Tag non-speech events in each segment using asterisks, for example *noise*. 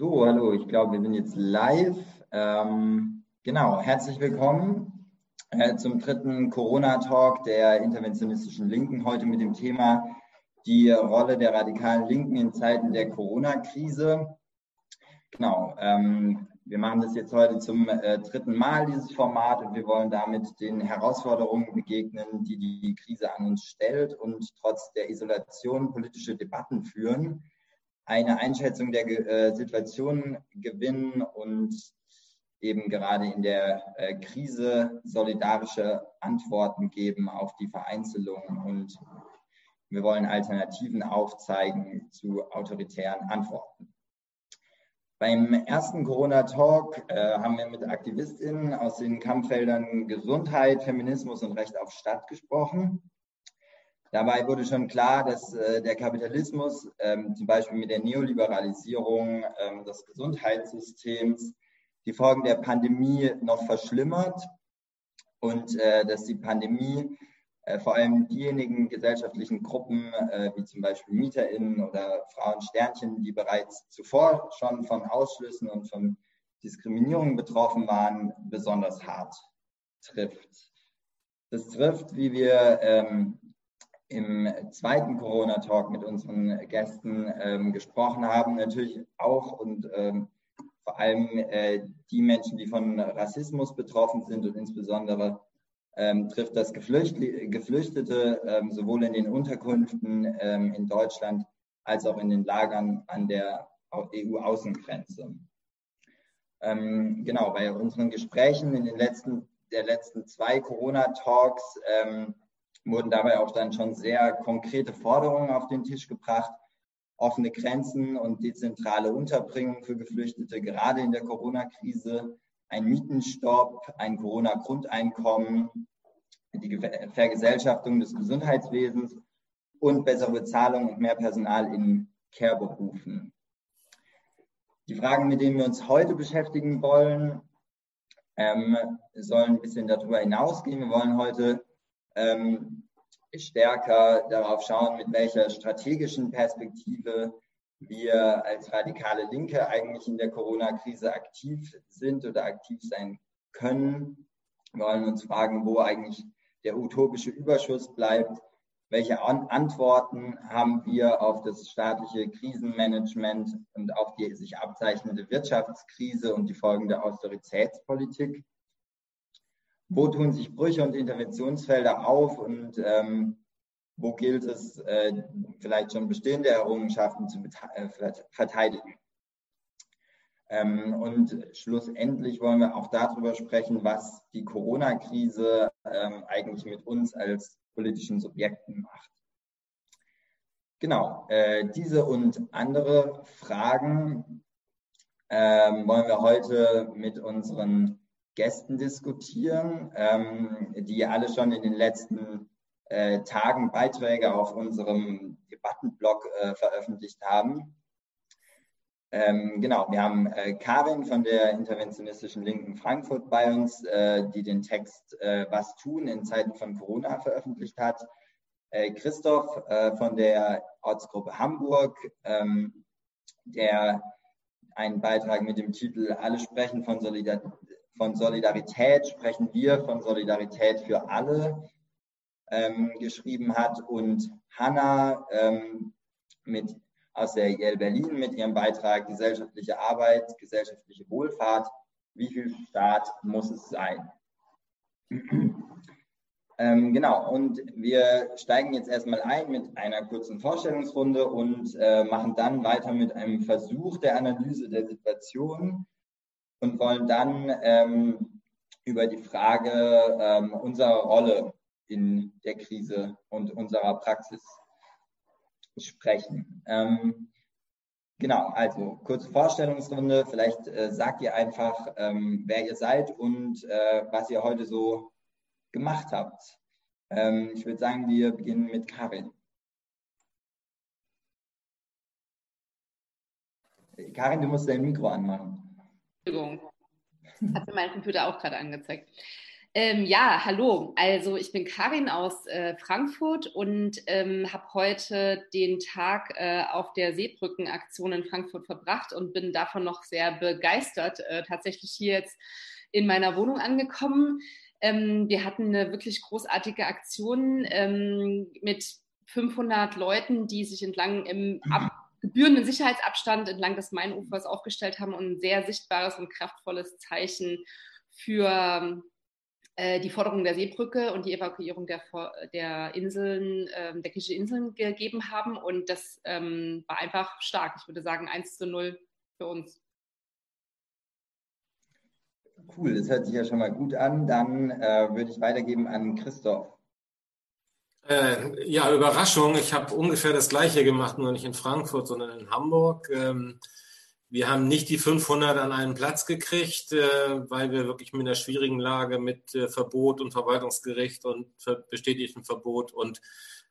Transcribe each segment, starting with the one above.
So, hallo, ich glaube, wir sind jetzt live. Ähm, genau, herzlich willkommen äh, zum dritten Corona-Talk der interventionistischen Linken. Heute mit dem Thema die Rolle der radikalen Linken in Zeiten der Corona-Krise. Genau, ähm, wir machen das jetzt heute zum äh, dritten Mal, dieses Format, und wir wollen damit den Herausforderungen begegnen, die die Krise an uns stellt und trotz der Isolation politische Debatten führen, eine Einschätzung der äh, Situation gewinnen und eben gerade in der äh, Krise solidarische Antworten geben auf die Vereinzelung und wir wollen Alternativen aufzeigen zu autoritären Antworten. Beim ersten Corona-Talk äh, haben wir mit AktivistInnen aus den Kampffeldern Gesundheit, Feminismus und Recht auf Stadt gesprochen. Dabei wurde schon klar, dass äh, der Kapitalismus ähm, zum Beispiel mit der Neoliberalisierung ähm, des Gesundheitssystems die Folgen der Pandemie noch verschlimmert und äh, dass die Pandemie äh, vor allem diejenigen gesellschaftlichen Gruppen, äh, wie zum Beispiel MieterInnen oder Frauensternchen, die bereits zuvor schon von Ausschlüssen und von Diskriminierungen betroffen waren, besonders hart trifft. Das trifft, wie wir ähm, im zweiten Corona-Talk mit unseren Gästen ähm, gesprochen haben, natürlich auch und ähm, vor allem äh, die Menschen, die von Rassismus betroffen sind und insbesondere ähm, trifft das Geflüchtete ähm, sowohl in den Unterkünften ähm, in Deutschland als auch in den Lagern an der EU-Außengrenze. Ähm, genau, bei unseren Gesprächen in den letzten, der letzten zwei Corona-Talks wurden dabei auch dann schon sehr konkrete Forderungen auf den Tisch gebracht. Offene Grenzen und dezentrale Unterbringung für Geflüchtete, gerade in der Corona-Krise, ein Mietenstopp, ein Corona-Grundeinkommen, die Vergesellschaftung des Gesundheitswesens und bessere Bezahlung und mehr Personal in Care-Berufen. Die Fragen, mit denen wir uns heute beschäftigen wollen, ähm, sollen ein bisschen darüber hinausgehen. Wir wollen heute ähm, stärker darauf schauen, mit welcher strategischen Perspektive wir als radikale Linke eigentlich in der Corona-Krise aktiv sind oder aktiv sein können. Wir wollen uns fragen, wo eigentlich der utopische Überschuss bleibt. Welche Antworten haben wir auf das staatliche Krisenmanagement und auf die sich abzeichnende Wirtschaftskrise und die Folgen der Austeritätspolitik? Wo tun sich Brüche und Interventionsfelder auf und ähm, wo gilt es, äh, vielleicht schon bestehende Errungenschaften zu äh, verteidigen? Ähm, und schlussendlich wollen wir auch darüber sprechen, was die Corona-Krise ähm, eigentlich mit uns als politischen Subjekten macht. Genau, äh, diese und andere Fragen ähm, wollen wir heute mit unseren Gästen diskutieren, ähm, die alle schon in den letzten äh, Tagen Beiträge auf unserem Debattenblog äh, veröffentlicht haben. Ähm, genau, wir haben äh, Karin von der interventionistischen Linken Frankfurt bei uns, äh, die den Text äh, Was tun in Zeiten von Corona veröffentlicht hat. Äh, Christoph von der Ortsgruppe Hamburg, ähm, der einen Beitrag mit dem Titel Alle sprechen von, Solidar von Solidarität, sprechen wir von Solidarität für alle ähm, geschrieben hat und Hanna ähm, mit aus der Yale Berlin mit ihrem Beitrag Gesellschaftliche Arbeit, gesellschaftliche Wohlfahrt. Wie viel Staat muss es sein? *clears throat* ähm, genau, und wir steigen jetzt erstmal ein mit einer kurzen Vorstellungsrunde und äh, machen dann weiter mit einem Versuch der Analyse der Situation und wollen dann ähm, über die Frage ähm, unserer Rolle in der Krise und unserer Praxis sprechen. Ähm, genau, also kurze Vorstellungsrunde. Vielleicht äh, sagt ihr einfach, ähm, wer ihr seid und äh, was ihr heute so gemacht habt. Ähm, ich würde sagen, wir beginnen mit Karin. Karin, du musst dein Mikro anmachen. Entschuldigung. Hat mir mein Computer auch gerade angezeigt. Ähm, ja, hallo. Also ich bin Karin aus äh, Frankfurt und ähm, habe heute den Tag äh, auf der Seebrückenaktion in Frankfurt verbracht und bin davon noch sehr begeistert. Äh, tatsächlich hier jetzt in meiner Wohnung angekommen. Ähm, wir hatten eine wirklich großartige Aktion ähm, mit 500 Leuten, die sich entlang im ab gebührenden Sicherheitsabstand entlang des Mainufers aufgestellt haben und ein sehr sichtbares und kraftvolles Zeichen für äh, die Forderung der Seebrücke und die Evakuierung der, der Inseln, äh, der griechischen Inseln gegeben haben. Und das ähm, war einfach stark. Ich würde sagen 1 zu 0 für uns. Cool, das hört sich ja schon mal gut an. Dann äh, würde ich weitergeben an Christoph. Äh, ja, Überraschung. Ich habe ungefähr das Gleiche gemacht, nur nicht in Frankfurt, sondern in Hamburg. Ähm, wir haben nicht die 500 an einen Platz gekriegt, äh, weil wir wirklich mit einer schwierigen Lage mit äh, Verbot und Verwaltungsgericht und bestätigtem Verbot und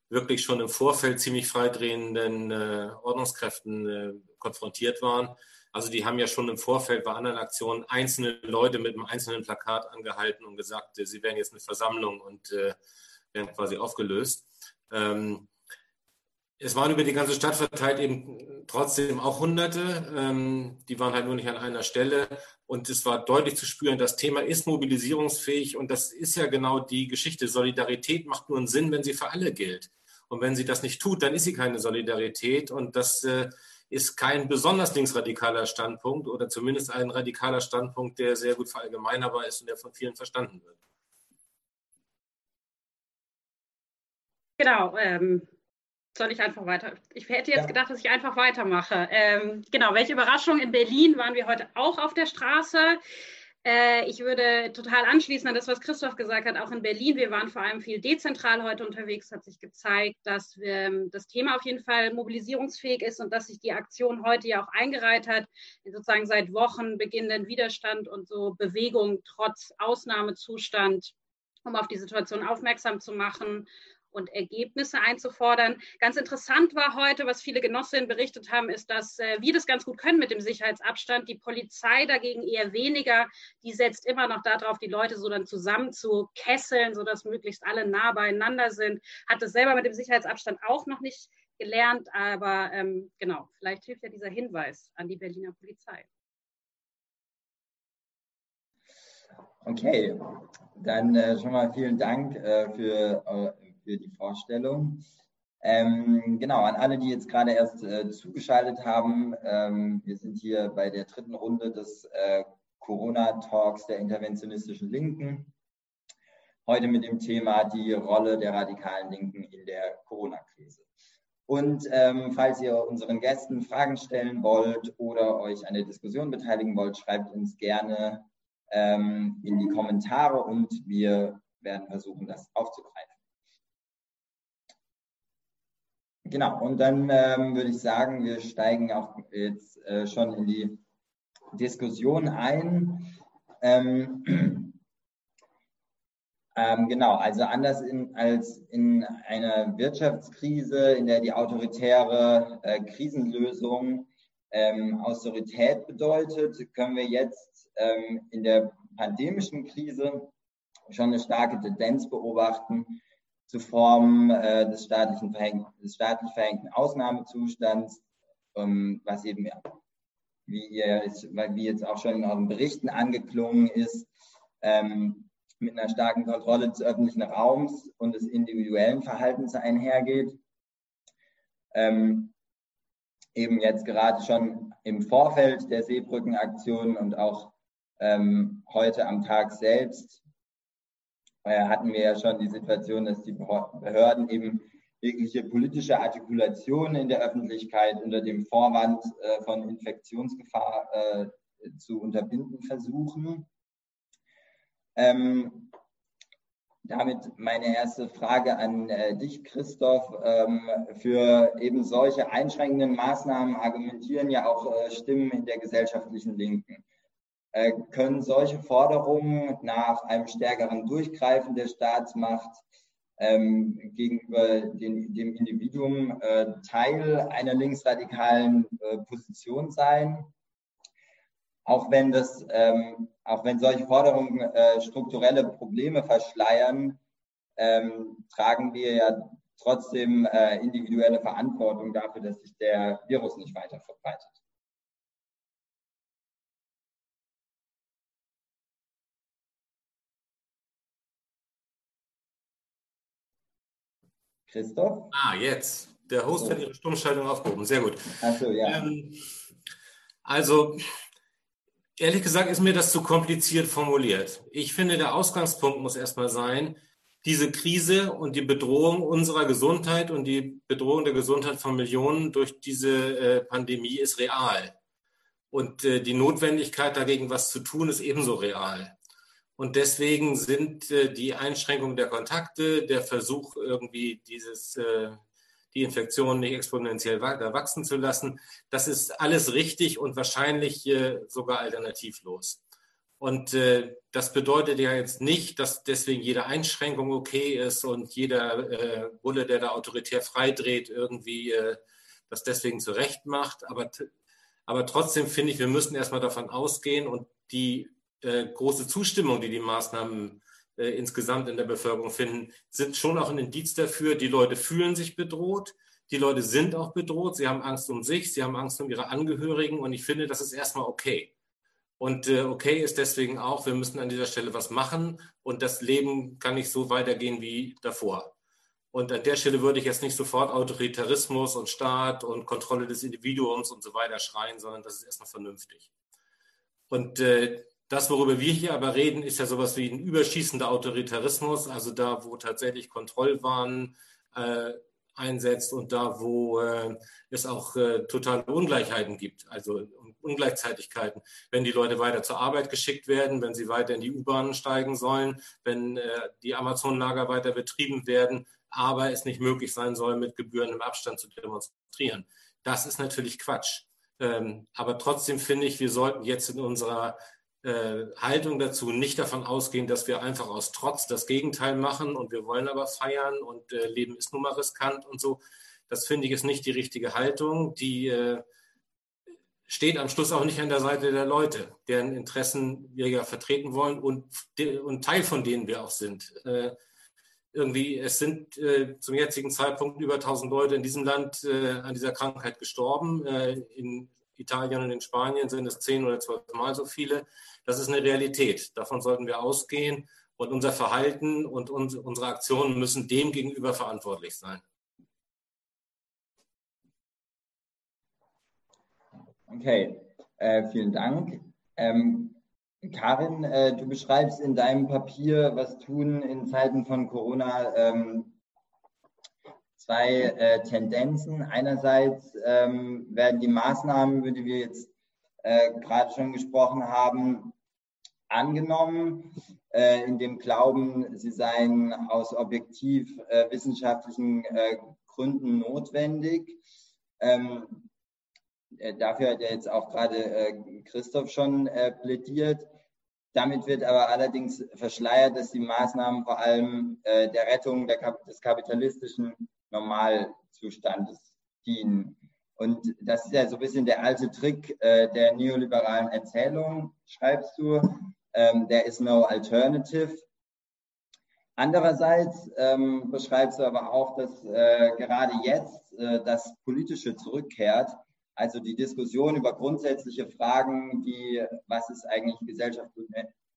wirklich schon im Vorfeld ziemlich freidrehenden äh, Ordnungskräften äh, konfrontiert waren. Also die haben ja schon im Vorfeld bei anderen Aktionen einzelne Leute mit einem einzelnen Plakat angehalten und gesagt, äh, sie wären jetzt eine Versammlung und werden quasi aufgelöst. Ähm, es waren über die ganze Stadt verteilt eben trotzdem auch Hunderte. Ähm, die waren halt nur nicht an einer Stelle. Und es war deutlich zu spüren, das Thema ist mobilisierungsfähig. Und das ist ja genau die Geschichte. Solidarität macht nur einen Sinn, wenn sie für alle gilt. Und wenn sie das nicht tut, dann ist sie keine Solidarität. Und das äh, ist kein besonders linksradikaler Standpunkt oder zumindest ein radikaler Standpunkt, der sehr gut verallgemeinerbar ist und der von vielen verstanden wird. Genau. Ähm, soll ich einfach weiter? Ich hätte jetzt ja. gedacht, dass ich einfach weitermache. Ähm, genau. Welche Überraschung? In Berlin waren wir heute auch auf der Straße. Äh, ich würde total anschließen an das, was Christoph gesagt hat, auch in Berlin. Wir waren vor allem viel dezentral heute unterwegs, hat sich gezeigt, dass wir, ähm, das Thema auf jeden Fall mobilisierungsfähig ist und dass sich die Aktion heute ja auch eingereiht hat, in sozusagen seit Wochen beginnenden Widerstand und so Bewegung trotz Ausnahmezustand, um auf die Situation aufmerksam zu machen und Ergebnisse einzufordern. Ganz interessant war heute, was viele Genossinnen berichtet haben, ist, dass äh, wir das ganz gut können mit dem Sicherheitsabstand. Die Polizei dagegen eher weniger. Die setzt immer noch darauf, die Leute so dann zusammen zu kesseln, sodass möglichst alle nah beieinander sind. Hat das selber mit dem Sicherheitsabstand auch noch nicht gelernt, aber ähm, genau, vielleicht hilft ja dieser Hinweis an die Berliner Polizei. Okay, dann äh, schon mal vielen Dank äh, für äh, für die Vorstellung. Ähm, genau, an alle, die jetzt gerade erst äh, zugeschaltet haben, ähm, wir sind hier bei der dritten Runde des äh, Corona-Talks der interventionistischen Linken. Heute mit dem Thema die Rolle der radikalen Linken in der Corona-Krise. Und ähm, falls ihr unseren Gästen Fragen stellen wollt oder euch an der Diskussion beteiligen wollt, schreibt uns gerne ähm, in die Kommentare und wir werden versuchen, das aufzugreifen. Genau, und dann ähm, würde ich sagen, wir steigen auch jetzt äh, schon in die Diskussion ein. Ähm, *clears throat* ähm, genau, also anders in, als in einer Wirtschaftskrise, in der die autoritäre äh, Krisenlösung ähm, Austerität bedeutet, können wir jetzt ähm, in der pandemischen Krise schon eine starke Tendenz beobachten, zu Formen äh, des, staatlichen des staatlich verhängten Ausnahmezustands, ähm, was eben, wie, ihr, wie jetzt auch schon in euren Berichten angeklungen ist, ähm, mit einer starken Kontrolle des öffentlichen Raums und des individuellen Verhaltens einhergeht. Ähm, eben jetzt gerade schon im Vorfeld der Seebrückenaktion und auch ähm, heute am Tag selbst hatten wir ja schon die Situation, dass die Behörden eben jegliche politische Artikulation in der Öffentlichkeit unter dem Vorwand äh, von Infektionsgefahr äh, zu unterbinden versuchen. Ähm, damit meine erste Frage an äh, dich, Christoph. Ähm, für eben solche einschränkenden Maßnahmen argumentieren ja auch Stimmen in der gesellschaftlichen Linken. Äh, können solche Forderungen nach einem stärkeren Durchgreifen der Staatsmacht ähm, gegenüber den, dem Individuum äh, Teil einer linksradikalen äh, Position sein, auch wenn das ähm, auch wenn solche Forderungen äh, strukturelle Probleme verschleiern, ähm, tragen wir ja trotzdem äh, individuelle Verantwortung dafür, dass sich der Virus nicht weiter verbreitet. Christoph? Ah, jetzt. Der Host hat ihre Stummschaltung aufgehoben. Sehr gut. Achso, ja. Ähm, also, ehrlich gesagt ist mir das zu kompliziert formuliert. Ich finde, der Ausgangspunkt muss erstmal sein, diese Krise und die Bedrohung unserer Gesundheit und die Bedrohung der Gesundheit von Millionen durch diese äh, Pandemie ist real. Und äh, die Notwendigkeit dagegen was zu tun ist ebenso real. Und deswegen sind äh, die Einschränkungen der Kontakte, der Versuch, irgendwie dieses, äh, die Infektion nicht exponentiell weiter wachsen zu lassen, das ist alles richtig und wahrscheinlich äh, sogar alternativlos. Und äh, das bedeutet ja jetzt nicht, dass deswegen jede Einschränkung okay ist und jeder äh, Bulle, der da autoritär freidreht, irgendwie äh, das deswegen zurecht macht. Aber, aber trotzdem finde ich, wir müssen erstmal davon ausgehen und die äh, große Zustimmung, die die Maßnahmen äh, insgesamt in der Bevölkerung finden, sind schon auch ein Indiz dafür, die Leute fühlen sich bedroht. Die Leute sind auch bedroht. Sie haben Angst um sich, sie haben Angst um ihre Angehörigen. Und ich finde, das ist erstmal okay. Und äh, okay ist deswegen auch, wir müssen an dieser Stelle was machen. Und das Leben kann nicht so weitergehen wie davor. Und an der Stelle würde ich jetzt nicht sofort Autoritarismus und Staat und Kontrolle des Individuums und so weiter schreien, sondern das ist erstmal vernünftig. Und äh, das, worüber wir hier aber reden, ist ja sowas wie ein überschießender Autoritarismus, also da, wo tatsächlich Kontrollwahn äh, einsetzt und da, wo äh, es auch äh, totale Ungleichheiten gibt, also Ungleichzeitigkeiten. Wenn die Leute weiter zur Arbeit geschickt werden, wenn sie weiter in die U-Bahnen steigen sollen, wenn äh, die Amazon-Lager weiter betrieben werden, aber es nicht möglich sein soll, mit gebührendem Abstand zu demonstrieren. Das ist natürlich Quatsch. Ähm, aber trotzdem finde ich, wir sollten jetzt in unserer Haltung dazu nicht davon ausgehen, dass wir einfach aus Trotz das Gegenteil machen und wir wollen aber feiern und äh, Leben ist nun mal riskant und so. Das finde ich ist nicht die richtige Haltung. Die äh, steht am Schluss auch nicht an der Seite der Leute, deren Interessen wir ja vertreten wollen und, und Teil von denen wir auch sind. Äh, irgendwie, es sind äh, zum jetzigen Zeitpunkt über 1000 Leute in diesem Land äh, an dieser Krankheit gestorben. in Italien und in Spanien sind es zehn oder zwölf Mal so viele. Das ist eine Realität. Davon sollten wir ausgehen. Und unser Verhalten und unsere Aktionen müssen dem gegenüber verantwortlich sein. Okay, äh, vielen Dank. Ähm, Karin, äh, du beschreibst in deinem Papier, was tun in Zeiten von Corona, ähm, zwei äh, Tendenzen. Einerseits ähm, werden die Maßnahmen, über die wir jetzt äh, gerade schon gesprochen haben, angenommen, äh, in dem Glauben, sie seien aus objektiv äh, wissenschaftlichen äh, Gründen notwendig. Ähm, äh, dafür hat ja jetzt auch gerade Christoph schon plädiert. Damit wird aber allerdings verschleiert, dass die Maßnahmen vor allem der Rettung der, des kapitalistischen Normalzustandes dienen. Und das ist ja so ein bisschen der alte Trick äh, der neoliberalen Erzählung, schreibst du. Ähm, there is no alternative. Andererseits ähm, beschreibst du aber auch, dass äh, gerade jetzt äh, das Politische zurückkehrt, also die Diskussion über grundsätzliche Fragen wie, was ist eigentlich gesellschaftlich,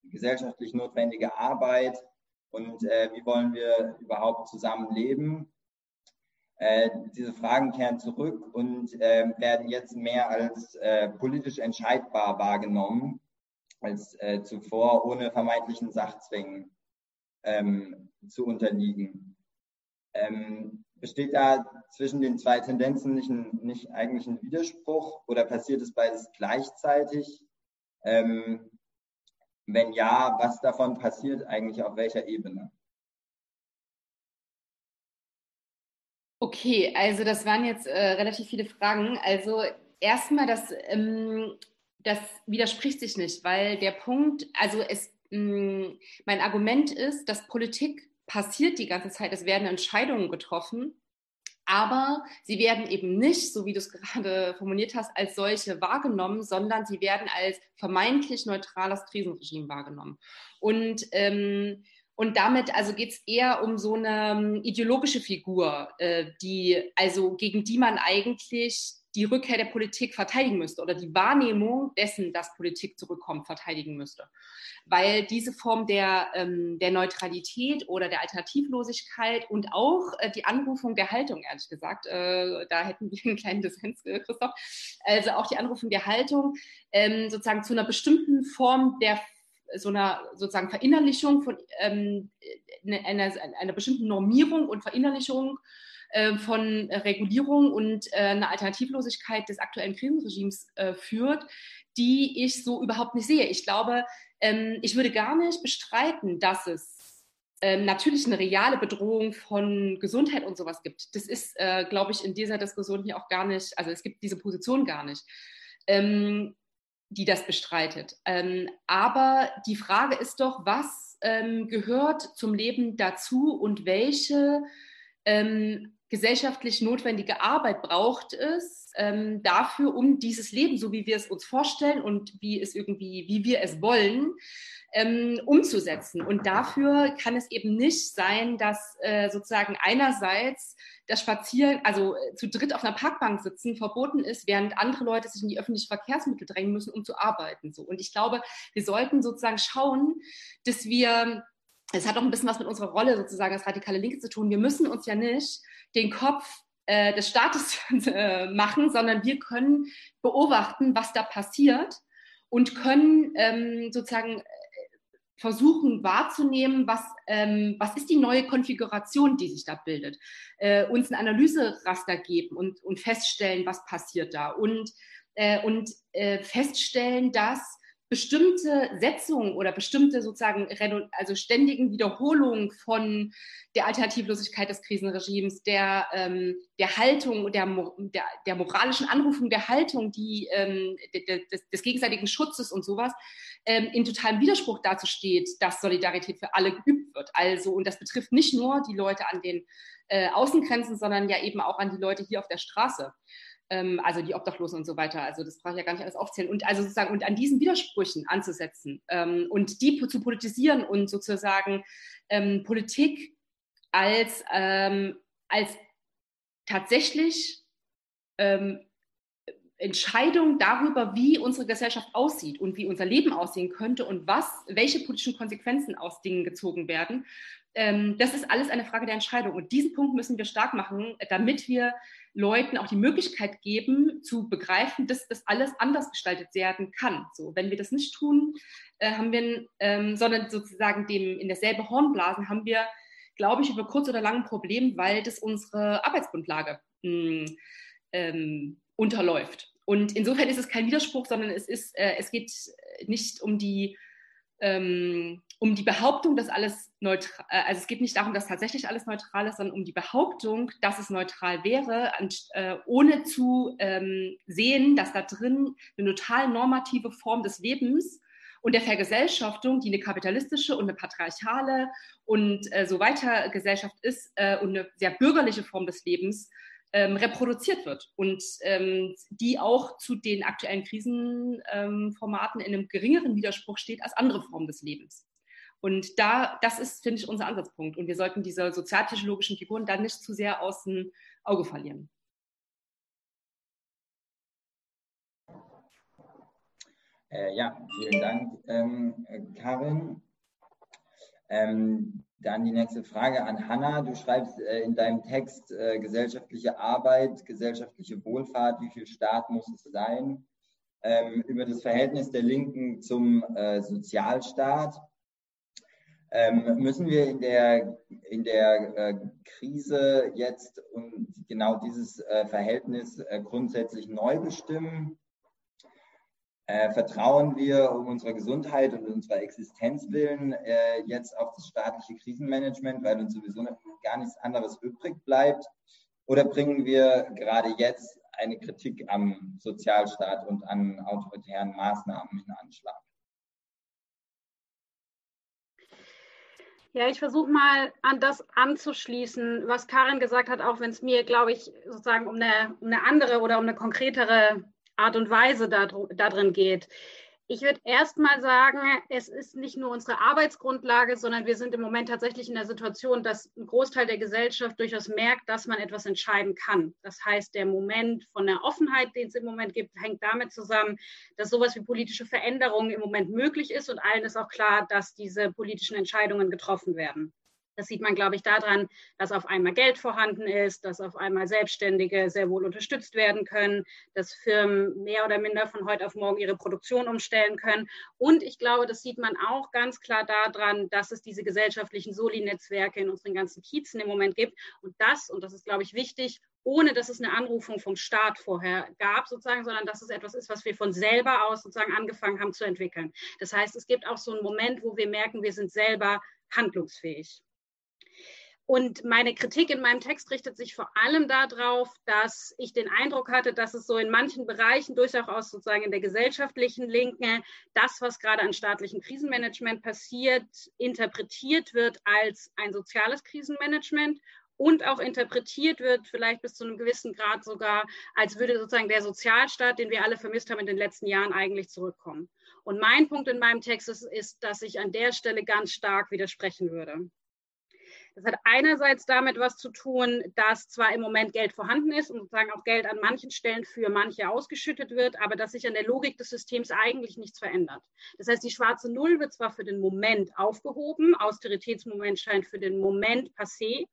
gesellschaftlich notwendige Arbeit und äh, wie wollen wir überhaupt zusammenleben, äh, diese Fragen kehren zurück und äh, werden jetzt mehr als äh, politisch entscheidbar wahrgenommen als äh, zuvor, ohne vermeintlichen Sachzwängen ähm, zu unterliegen. Ähm, besteht da zwischen den zwei Tendenzen nicht, ein, nicht eigentlich ein Widerspruch oder passiert es beides gleichzeitig? Ähm, wenn ja, was davon passiert eigentlich auf welcher Ebene? Okay, also das waren jetzt äh, relativ viele Fragen. Also erstmal, das, ähm, das widerspricht sich nicht, weil der Punkt, also es, mh, mm, mein Argument ist, dass Politik passiert die ganze Zeit, es werden Entscheidungen getroffen, Aber sie werden eben nicht, so wie du es gerade formuliert hast, als solche wahrgenommen, sondern sie werden als vermeintlich neutrales Krisenregime wahrgenommen. Und ähm, und damit also geht es eher um so eine ähm, ideologische Figur, äh, die, also gegen die man eigentlich die Rückkehr der Politik verteidigen müsste oder die Wahrnehmung dessen, dass Politik zurückkommt, verteidigen müsste. Weil diese Form der, ähm, der Neutralität oder der Alternativlosigkeit und auch äh, die Anrufung der Haltung, ehrlich gesagt, äh, da hätten wir einen kleinen Dissens, äh, Christoph, also auch die Anrufung der Haltung ähm, sozusagen zu einer bestimmten Form der so einer sozusagen Verinnerlichung von ähm, einer, einer bestimmten Normierung und Verinnerlichung äh, von Regulierung und äh, einer Alternativlosigkeit des aktuellen Krisenregimes äh, führt, die ich so überhaupt nicht sehe. Ich glaube, ähm, ich würde gar nicht bestreiten, dass es ähm, natürlich eine reale Bedrohung von Gesundheit und sowas gibt. Das ist, glaube ich, in dieser Diskussion hier auch gar nicht, also es gibt diese Position gar nicht. Ähm, die das bestreitet. Aber die Frage ist doch, was gehört zum Leben dazu und welche gesellschaftlich notwendige Arbeit braucht es ähm, dafür, um dieses Leben, so wie wir es uns vorstellen und wie es irgendwie, wie wir es wollen, ähm, umzusetzen. Und dafür kann es eben nicht sein, dass äh, sozusagen einerseits das Spazieren, also äh, zu dritt auf einer Parkbank sitzen, verboten ist, während andere Leute sich in die öffentlichen Verkehrsmittel drängen müssen, um zu arbeiten. So. Und ich glaube, wir sollten sozusagen schauen, dass wir es hat auch ein bisschen was mit unserer Rolle sozusagen als radikale Linke zu tun. Wir müssen uns ja nicht den Kopf äh, des Staates *laughs* äh, machen, sondern wir können beobachten, was da passiert und können ähm, sozusagen versuchen wahrzunehmen, was, ähm, was ist die neue Konfiguration, die sich da bildet, äh, uns ein Analyseraster geben und, und feststellen, was passiert da. Und, äh, und äh, feststellen, dass bestimmte Setzungen oder bestimmte sozusagen also ständigen Wiederholungen von der Alternativlosigkeit des Krisenregimes, der, ähm, der Haltung, der, der, der moralischen Anrufung der Haltung, die ähm, des, des, gegenseitigen Schutzes und sowas, ähm, in totalem Widerspruch dazu steht, dass Solidarität für alle geübt wird. Also, und das betrifft nicht nur die Leute an den äh, Außengrenzen, sondern ja eben auch an die Leute hier auf der Straße ähm, also die Obdachlosen und so weiter. Also das brauche ich ja gar nicht alles aufzählen. Und also sozusagen und an diesen Widersprüchen anzusetzen ähm, und die zu politisieren und sozusagen ähm, Politik als, ähm, als tatsächlich ähm, Entscheidung darüber, wie unsere Gesellschaft aussieht und wie unser Leben aussehen könnte und was, welche politischen Konsequenzen aus Dingen gezogen werden. Ähm, das ist alles eine Frage der Entscheidung. Und diesen Punkt müssen wir stark machen, damit wir Leuten auch die Möglichkeit geben, zu begreifen, dass das alles anders gestaltet werden kann. So, wenn wir das nicht tun, äh, haben wir, ähm, sondern sozusagen dem in derselbe Horn blasen, haben wir, glaube ich, über kurz oder lang ein Problem, weil das unsere Arbeitsgrundlage mh, hm, ähm, unterläuft. Und insofern ist es kein Widerspruch, sondern es ist, äh, es geht nicht um die ähm, um die Behauptung, dass alles neutral, äh, also es geht nicht darum, dass tatsächlich alles neutral ist, sondern um die Behauptung, dass es neutral wäre, äh, ohne zu ähm, sehen, dass da drin eine total normative Form des Lebens und der Vergesellschaftung, die eine kapitalistische und eine patriarchale und äh, so weiter Gesellschaft ist äh, und eine sehr bürgerliche Form des Lebens ähm, reproduziert wird und ähm, die auch zu den aktuellen Krisenformaten ähm, in einem geringeren Widerspruch steht als andere Formen des Lebens. Und da, das ist, finde ich, unser Ansatzpunkt. Und wir sollten diese sozialpsychologischen Figuren dann nicht zu sehr aus dem Auge verlieren. Äh, ja, vielen Dank, ähm, Karin. Ähm, dann die nächste Frage an Hanna. Du schreibst äh, in deinem Text äh, gesellschaftliche Arbeit, gesellschaftliche Wohlfahrt, wie viel Staat muss es sein? Ähm, über das Verhältnis der Linken zum äh, Sozialstaat. Ähm, müssen wir in der, in der äh, Krise jetzt und genau dieses äh, Verhältnis äh, grundsätzlich neu bestimmen? Äh, vertrauen wir um unserer Gesundheit und unserer Existenz willen äh, jetzt auf das staatliche Krisenmanagement, weil uns sowieso gar nichts anderes übrig bleibt? Oder bringen wir gerade jetzt eine Kritik am Sozialstaat und an autoritären Maßnahmen in Anschlag? Ja, ich versuche mal an das anzuschließen, was Karin gesagt hat, auch wenn es mir, glaube ich, sozusagen um eine, um eine andere oder um eine konkretere Art und Weise da, da drin geht. Ich würde erst mal sagen, es ist nicht nur unsere Arbeitsgrundlage, sondern wir sind im Moment tatsächlich in der Situation, dass ein Großteil der Gesellschaft durchaus merkt, dass man etwas entscheiden kann. Das heißt, der Moment von der Offenheit, den es im Moment gibt, hängt damit zusammen, dass sowas wie politische Veränderungen im Moment möglich ist und allen ist auch klar, dass diese politischen Entscheidungen getroffen werden. Das sieht man, glaube ich, daran, dass auf einmal Geld vorhanden ist, dass auf einmal Selbstständige sehr wohl unterstützt werden können, dass Firmen mehr oder minder von heute auf morgen ihre Produktion umstellen können. Und ich glaube, das sieht man auch ganz klar daran, dass es diese gesellschaftlichen Soli-Netzwerke in unseren ganzen Kiezen im Moment gibt. Und das, und das ist, glaube ich, wichtig, ohne dass es eine Anrufung vom Staat vorher gab, sozusagen, sondern dass es etwas ist, was wir von selber aus sozusagen angefangen haben zu entwickeln. Das heißt, es gibt auch so einen Moment, wo wir merken, wir sind selber handlungsfähig. Und meine Kritik in meinem Text richtet sich vor allem darauf, dass ich den Eindruck hatte, dass es so in manchen Bereichen, durchaus sozusagen in der gesellschaftlichen Linke, das, was gerade an staatlichem Krisenmanagement passiert, interpretiert wird als ein soziales Krisenmanagement und auch interpretiert wird, vielleicht bis zu einem gewissen Grad sogar, als würde sozusagen der Sozialstaat, den wir alle vermisst haben in den letzten Jahren, eigentlich zurückkommen. Und mein Punkt in meinem Text ist, ist dass ich an der Stelle ganz stark widersprechen würde. Das hat einerseits damit was zu tun, dass zwar im Moment Geld vorhanden ist und sozusagen auch Geld an manchen Stellen für manche ausgeschüttet wird, aber dass sich an der Logik des Systems eigentlich nichts verändert. Das heißt, die schwarze Null wird zwar für den Moment aufgehoben, Austeritätsmoment scheint für den Moment passé,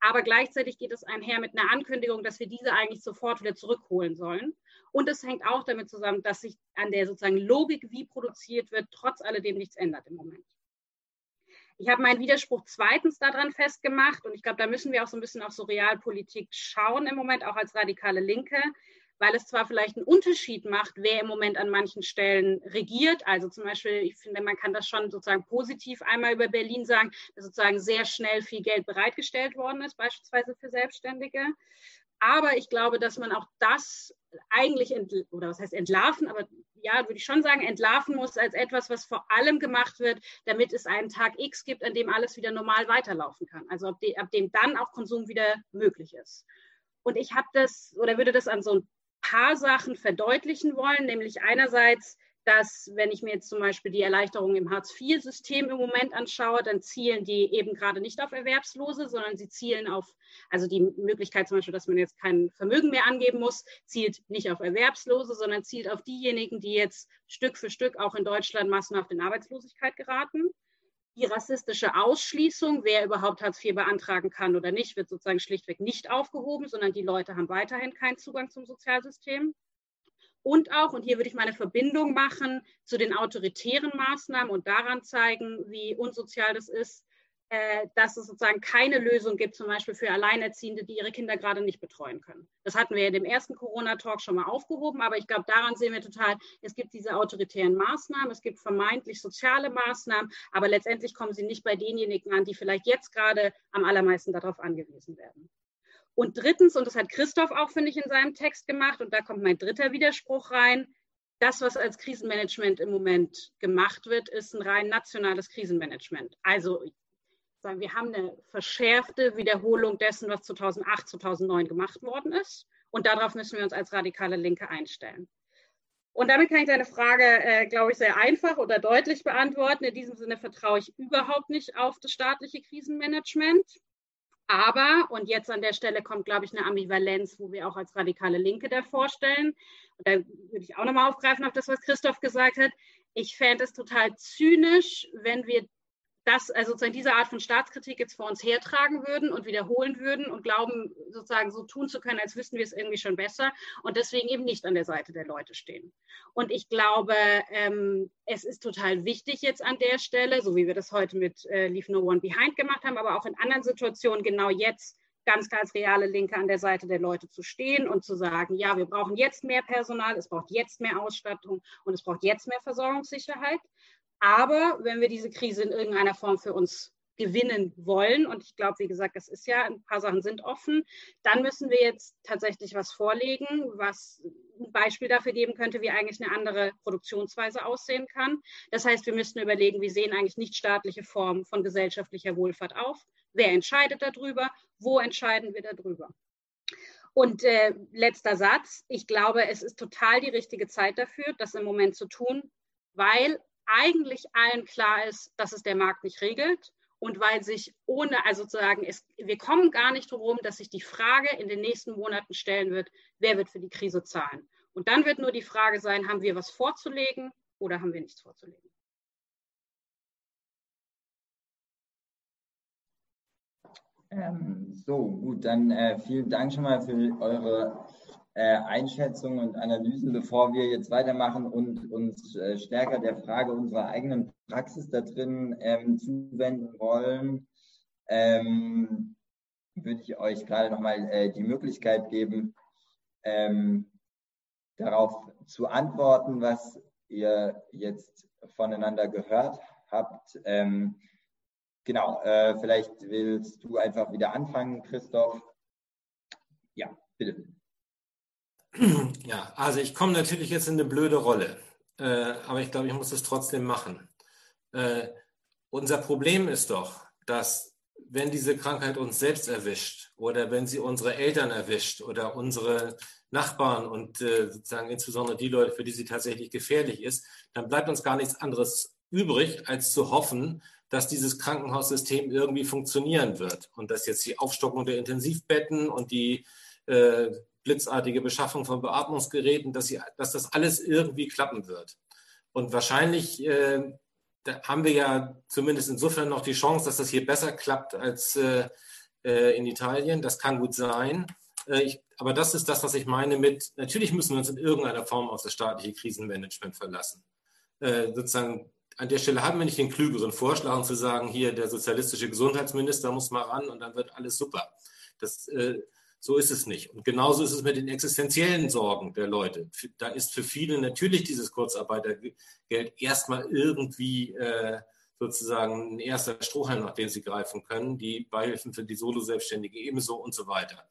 aber gleichzeitig geht es einher mit einer Ankündigung, dass wir diese eigentlich sofort wieder zurückholen sollen. Und es hängt auch damit zusammen, dass sich an der sozusagen Logik, wie produziert wird, trotz alledem nichts ändert im Moment. Ich habe meinen Widerspruch zweitens daran festgemacht und ich glaube, da müssen wir auch so ein bisschen auf so Realpolitik schauen im Moment, auch als radikale Linke, weil es zwar vielleicht einen Unterschied macht, wer im Moment an manchen Stellen regiert. Also zum Beispiel, ich finde, man kann das schon sozusagen positiv einmal über Berlin sagen, dass sozusagen sehr schnell viel Geld bereitgestellt worden ist, beispielsweise für Selbstständige. Aber ich glaube, dass man auch das eigentlich, oder was heißt entlarven, aber ja, würde ich schon sagen, entlarven muss als etwas, was vor allem gemacht wird, damit es einen Tag X gibt, an dem alles wieder normal weiterlaufen kann. Also ab, de, ab dem dann auch Konsum wieder möglich ist. Und ich habe das oder würde das an so ein paar Sachen verdeutlichen wollen, nämlich einerseits dass wenn ich mir jetzt zum Beispiel die Erleichterung im Hartz-IV-System im Moment anschaue, dann zielen die eben gerade nicht auf Erwerbslose, sondern sie zielen auf, also die Möglichkeit zum Beispiel, dass man jetzt kein Vermögen mehr angeben muss, zielt nicht auf Erwerbslose, sondern zielt auf diejenigen, die jetzt Stück für Stück auch in Deutschland massenhaft in Arbeitslosigkeit geraten. Die rassistische Ausschließung, wer überhaupt Hartz IV beantragen kann oder nicht, wird sozusagen schlichtweg nicht aufgehoben, sondern die Leute haben weiterhin keinen Zugang zum Sozialsystem. Und auch, und hier würde ich meine Verbindung machen zu den autoritären Maßnahmen und daran zeigen, wie unsozial das ist, äh, dass es sozusagen keine Lösung gibt, zum Beispiel für Alleinerziehende, die ihre Kinder gerade nicht betreuen können. Das hatten wir in dem ersten Corona-Talk schon mal aufgehoben, aber ich glaube, daran sehen wir total, es gibt diese autoritären Maßnahmen, es gibt vermeintlich soziale Maßnahmen, aber letztendlich kommen sie nicht bei denjenigen an, die vielleicht jetzt gerade am allermeisten darauf angewiesen werden. Und drittens, und das hat Christoph auch, finde ich, in seinem Text gemacht, und da kommt mein dritter Widerspruch rein, das, was als Krisenmanagement im Moment gemacht wird, ist ein rein nationales Krisenmanagement. Also wir haben eine verschärfte Wiederholung dessen, was 2008, 2009 gemacht worden ist. Und darauf müssen wir uns als radikale Linke einstellen. Und damit kann ich deine Frage, äh, glaube ich, sehr einfach oder deutlich beantworten. In diesem Sinne vertraue ich überhaupt nicht auf das staatliche Krisenmanagement. Aber, und jetzt an der Stelle kommt, glaube ich, eine Ambivalenz, wo wir auch als radikale Linke da vorstellen. Und da würde ich auch nochmal aufgreifen auf das, was Christoph gesagt hat. Ich fände es total zynisch, wenn wir das, also sozusagen diese Art von Staatskritik jetzt vor uns hertragen würden und wiederholen würden und glauben, sozusagen so tun zu können, als wüssten wir es irgendwie schon besser und deswegen eben nicht an der Seite der Leute stehen. Und ich glaube, ähm, es ist total wichtig jetzt an der Stelle, so wie wir das heute mit äh, Leave No One Behind gemacht haben, aber auch in anderen Situationen genau jetzt ganz als reale Linke an der Seite der Leute zu stehen und zu sagen, ja, wir brauchen jetzt mehr Personal, es braucht jetzt mehr Ausstattung und es braucht jetzt mehr Versorgungssicherheit. Aber wenn wir diese Krise in irgendeiner Form für uns gewinnen wollen, und ich glaube, wie gesagt, das ist ja, ein paar Sachen sind offen, dann müssen wir jetzt tatsächlich was vorlegen, was ein Beispiel dafür geben könnte, wie eigentlich eine andere Produktionsweise aussehen kann. Das heißt, wir müssten überlegen, wie sehen eigentlich nichtstaatliche Formen von gesellschaftlicher Wohlfahrt auf? Wer entscheidet darüber? Wo entscheiden wir darüber? Und äh, letzter Satz. Ich glaube, es ist total die richtige Zeit dafür, das im Moment zu tun, weil eigentlich allen klar ist, dass es der Markt nicht regelt und weil sich ohne, also sozusagen, es, wir kommen gar nicht darum, dass sich die Frage in den nächsten Monaten stellen wird, wer wird für die Krise zahlen. Und dann wird nur die Frage sein, haben wir was vorzulegen oder haben wir nichts vorzulegen. Ähm, so, gut, dann äh, vielen Dank schon mal für eure äh, Einschätzungen und Analysen, bevor wir jetzt weitermachen und uns äh, stärker der Frage unserer eigenen Praxis da drin ähm, zuwenden wollen, ähm, würde ich euch gerade nochmal äh, die Möglichkeit geben, ähm, darauf zu antworten, was ihr jetzt voneinander gehört habt. Ähm, genau, äh, vielleicht willst du einfach wieder anfangen, Christoph. Ja, bitte. *clears throat* Ja, also ich komme natürlich jetzt in eine blöde Rolle, äh, aber ich glaube, ich muss es trotzdem machen. Äh, unser Problem ist doch, dass wenn diese Krankheit uns selbst erwischt oder wenn sie unsere Eltern erwischt oder unsere Nachbarn und äh, sozusagen insbesondere die Leute, für die sie tatsächlich gefährlich ist, dann bleibt uns gar nichts anderes übrig, als zu hoffen, dass dieses Krankenhaussystem irgendwie funktionieren wird und dass jetzt die Aufstockung der Intensivbetten und die äh, blitzartige Beschaffung von Beatmungsgeräten, dass, sie, dass das alles irgendwie klappen wird. Und wahrscheinlich äh, haben wir ja zumindest insofern noch die Chance, dass das hier besser klappt als äh, äh, in Italien. Das kann gut sein. Äh, ich, aber das ist das, was ich meine mit, natürlich müssen wir uns in irgendeiner Form auf das staatliche Krisenmanagement verlassen. Äh, sozusagen an der Stelle haben wir nicht den klügeren Vorschlag, um zu sagen, hier der sozialistische Gesundheitsminister muss mal ran und dann wird alles super. Das äh, so ist es nicht. Und genauso ist es mit den existenziellen Sorgen der Leute. Da ist für viele natürlich dieses Kurzarbeitergeld erstmal irgendwie äh, sozusagen ein erster Strohhalm, nach dem sie greifen können. Die Beihilfen für die Solo-Selbstständige ebenso und so weiter.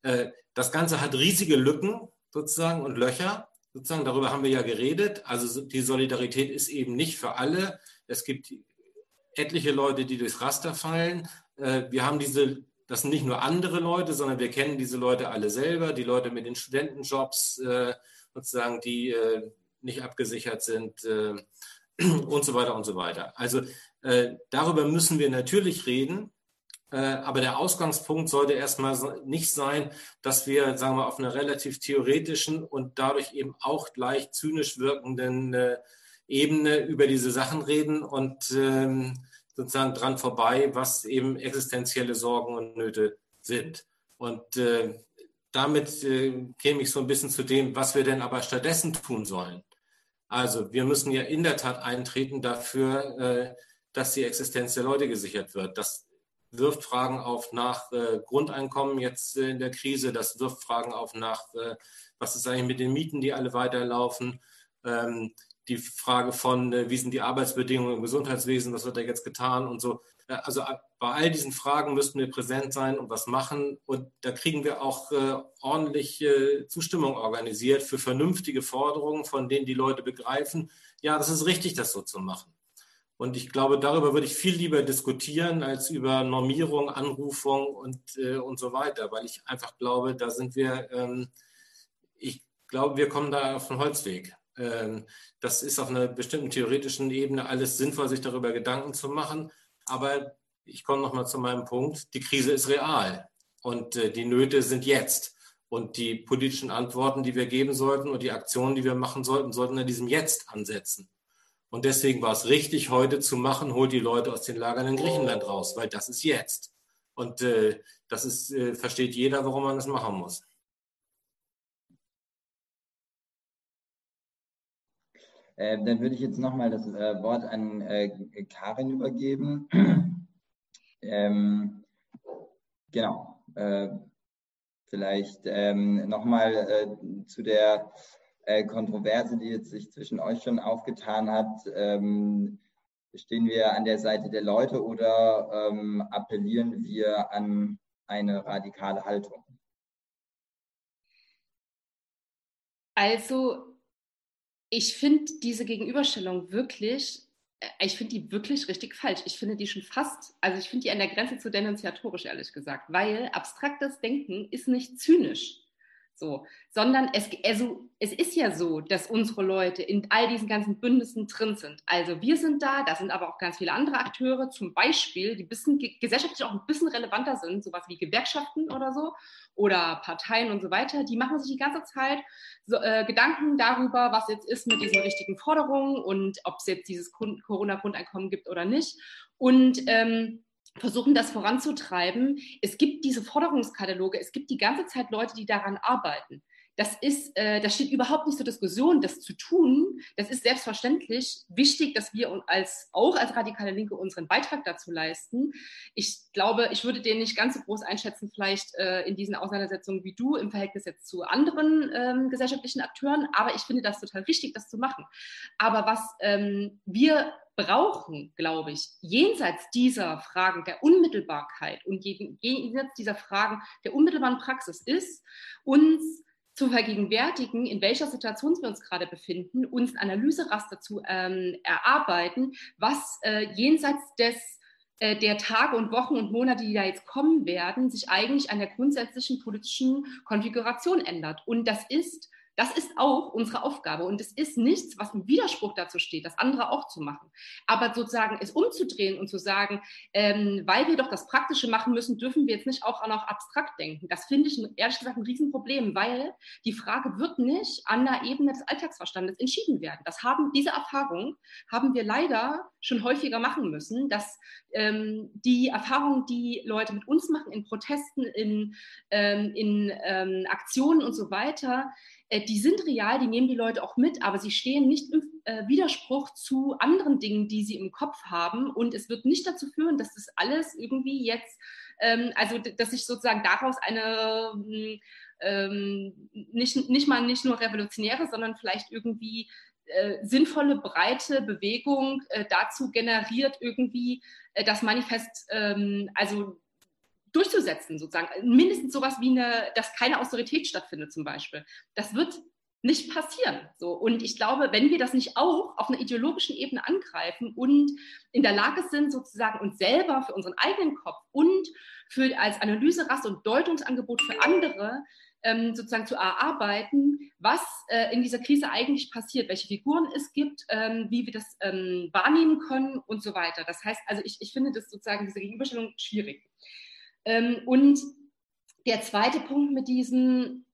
Äh, das Ganze hat riesige Lücken sozusagen und Löcher. Sozusagen, darüber haben wir ja geredet. Also die Solidarität ist eben nicht für alle. Es gibt etliche Leute, die durchs Raster fallen. Äh, wir haben diese das sind nicht nur andere Leute, sondern wir kennen diese Leute alle selber, die Leute mit den Studentenjobs, äh, sozusagen, die äh, nicht abgesichert sind äh, *clears throat* und so weiter und so weiter. Also äh, darüber müssen wir natürlich reden. Äh, aber der Ausgangspunkt sollte erstmal nicht sein, dass wir, sagen wir, auf einer relativ theoretischen und dadurch eben auch gleich zynisch wirkenden äh, Ebene über diese Sachen reden und ähm, sozusagen dran vorbei, was eben existenzielle Sorgen und Nöte sind. Und äh, damit äh, käme ich so ein bisschen zu dem, was wir denn aber stattdessen tun sollen. Also wir müssen ja in der Tat eintreten dafür, äh, dass die Existenz der Leute gesichert wird. Das wirft Fragen auf nach äh, Grundeinkommen jetzt äh, in der Krise. Das wirft Fragen auf nach, äh, was ist eigentlich mit den Mieten, die alle weiterlaufen. Ähm, die Frage von, äh, wie sind die Arbeitsbedingungen im Gesundheitswesen, was wird da jetzt getan und so. Also äh, bei all diesen Fragen müssten wir präsent sein und was machen. Und da kriegen wir auch äh, ordentlich äh, Zustimmung organisiert für vernünftige Forderungen, von denen die Leute begreifen, ja, das ist richtig, das so zu machen. Und ich glaube, darüber würde ich viel lieber diskutieren als über Normierung, Anrufung und, äh, und so weiter, weil ich einfach glaube, da sind wir, ähm, ich glaube, wir kommen da auf den Holzweg. Ähm, das ist auf einer bestimmten theoretischen Ebene alles sinnvoll, sich darüber Gedanken zu machen. Aber ich komme nochmal zu meinem Punkt. Die Krise ist real und äh, die Nöte sind jetzt. Und die politischen Antworten, die wir geben sollten und die Aktionen, die wir machen sollten, sollten in diesem Jetzt ansetzen. Und deswegen war es richtig, heute zu machen, holt die Leute aus den Lagern in Griechenland raus, weil das ist jetzt. Und äh, das ist, äh, versteht jeder, warum man das machen muss. Äh, dann würde ich jetzt nochmal das äh, Wort an äh, Karin übergeben. *clears throat* ähm, genau. Äh, vielleicht ähm, nochmal äh, zu der Kontroverse, die jetzt sich zwischen euch schon aufgetan hat. Ähm, stehen wir an der Seite der Leute oder ähm, appellieren wir an eine radikale Haltung? Also, ich finde diese Gegenüberstellung wirklich, äh, ich finde die wirklich richtig falsch. Ich finde die schon fast, also ich finde die an der Grenze zu denunziatorisch, ehrlich gesagt, weil abstraktes Denken ist nicht zynisch. So, sondern es, also, es ist ja so, dass unsere Leute in all diesen ganzen Bündnissen drin sind. Also wir sind da, da sind aber auch ganz viele andere Akteure, zum Beispiel, die bisschen, gesellschaftlich auch ein bisschen relevanter sind, sowas wie Gewerkschaften oder so oder Parteien und so weiter, die machen sich die ganze Zeit so, äh, Gedanken darüber, was jetzt ist mit diesen richtigen Forderungen und ob es jetzt dieses Corona-Grundeinkommen gibt oder nicht. Und ähm, versuchen, das voranzutreiben. Es gibt diese Forderungskataloge, es gibt die ganze Zeit Leute, die daran arbeiten. Das ist, äh, das steht überhaupt nicht zur Diskussion, das zu tun. Das ist selbstverständlich wichtig, dass wir als, auch als radikale Linke unseren Beitrag dazu leisten. Ich glaube, ich würde den nicht ganz so groß einschätzen, vielleicht äh, in diesen Auseinandersetzungen wie du im Verhältnis jetzt zu anderen ähm, gesellschaftlichen Akteuren. Aber ich finde das total wichtig, das zu machen. Aber was ähm, wir brauchen, glaube ich, jenseits dieser Fragen der Unmittelbarkeit und jenseits dieser Fragen der unmittelbaren Praxis ist, uns zu vergegenwärtigen, in welcher Situation wir uns gerade befinden, uns ein Analyseraster zu ähm, erarbeiten, was äh, jenseits des äh, der Tage und Wochen und Monate, die da jetzt kommen werden, sich eigentlich an der grundsätzlichen politischen Konfiguration ändert. Und das ist das ist auch unsere Aufgabe und es ist nichts, was im Widerspruch dazu steht, das andere auch zu machen. Aber sozusagen es umzudrehen und zu sagen, ähm, weil wir doch das Praktische machen müssen, dürfen wir jetzt nicht auch noch abstrakt denken. Das finde ich ehrlich gesagt ein Riesenproblem, weil die Frage wird nicht an der Ebene des Alltagsverstandes entschieden werden. Das haben, diese Erfahrung haben wir leider schon häufiger machen müssen, dass ähm, die Erfahrungen, die Leute mit uns machen in Protesten, in, ähm, in ähm, Aktionen und so weiter, äh, die sind real, die nehmen die Leute auch mit, aber sie stehen nicht im äh, Widerspruch zu anderen Dingen, die sie im Kopf haben. Und es wird nicht dazu führen, dass das alles irgendwie jetzt, ähm, also dass sich sozusagen daraus eine ähm, nicht, nicht mal nicht nur revolutionäre, sondern vielleicht irgendwie äh, sinnvolle, breite Bewegung dazu generiert, irgendwie das Manifest, ähm, also durchzusetzen, sozusagen. Mindestens sowas wie eine, dass keine Austerität stattfindet zum Beispiel. Das wird nicht passieren. So. Und ich glaube, wenn wir das nicht auch auf einer ideologischen Ebene angreifen und in der Lage sind, sozusagen uns selber für unseren eigenen Kopf und für als Analyserast und Deutungsangebot für andere ähm, sozusagen zu erarbeiten, was äh, in dieser Krise eigentlich passiert, welche Figuren es gibt, ähm, wie wir das ähm, wahrnehmen können und so weiter. Das heißt, also ich, ich finde das sozusagen diese Gegenüberstellung schwierig. Ähm, und der zweite Punkt mit diesem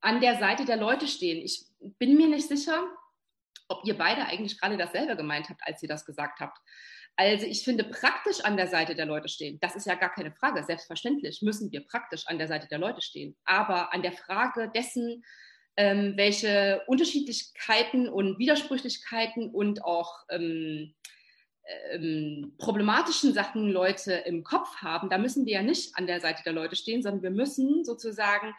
an der Seite der Leute stehen. Ich bin mir nicht sicher, ob ihr beide eigentlich gerade dasselbe gemeint habt, als ihr das gesagt habt. Also ich finde praktisch an der Seite der Leute stehen, das ist ja gar keine Frage. Selbstverständlich müssen wir praktisch an der Seite der Leute stehen. Aber an der Frage dessen, ähm, welche Unterschiedlichkeiten und Widersprüchlichkeiten und auch ähm, ähm, problematischen Sachen Leute im Kopf haben, da müssen wir ja nicht an der Seite der Leute stehen, sondern wir müssen sozusagen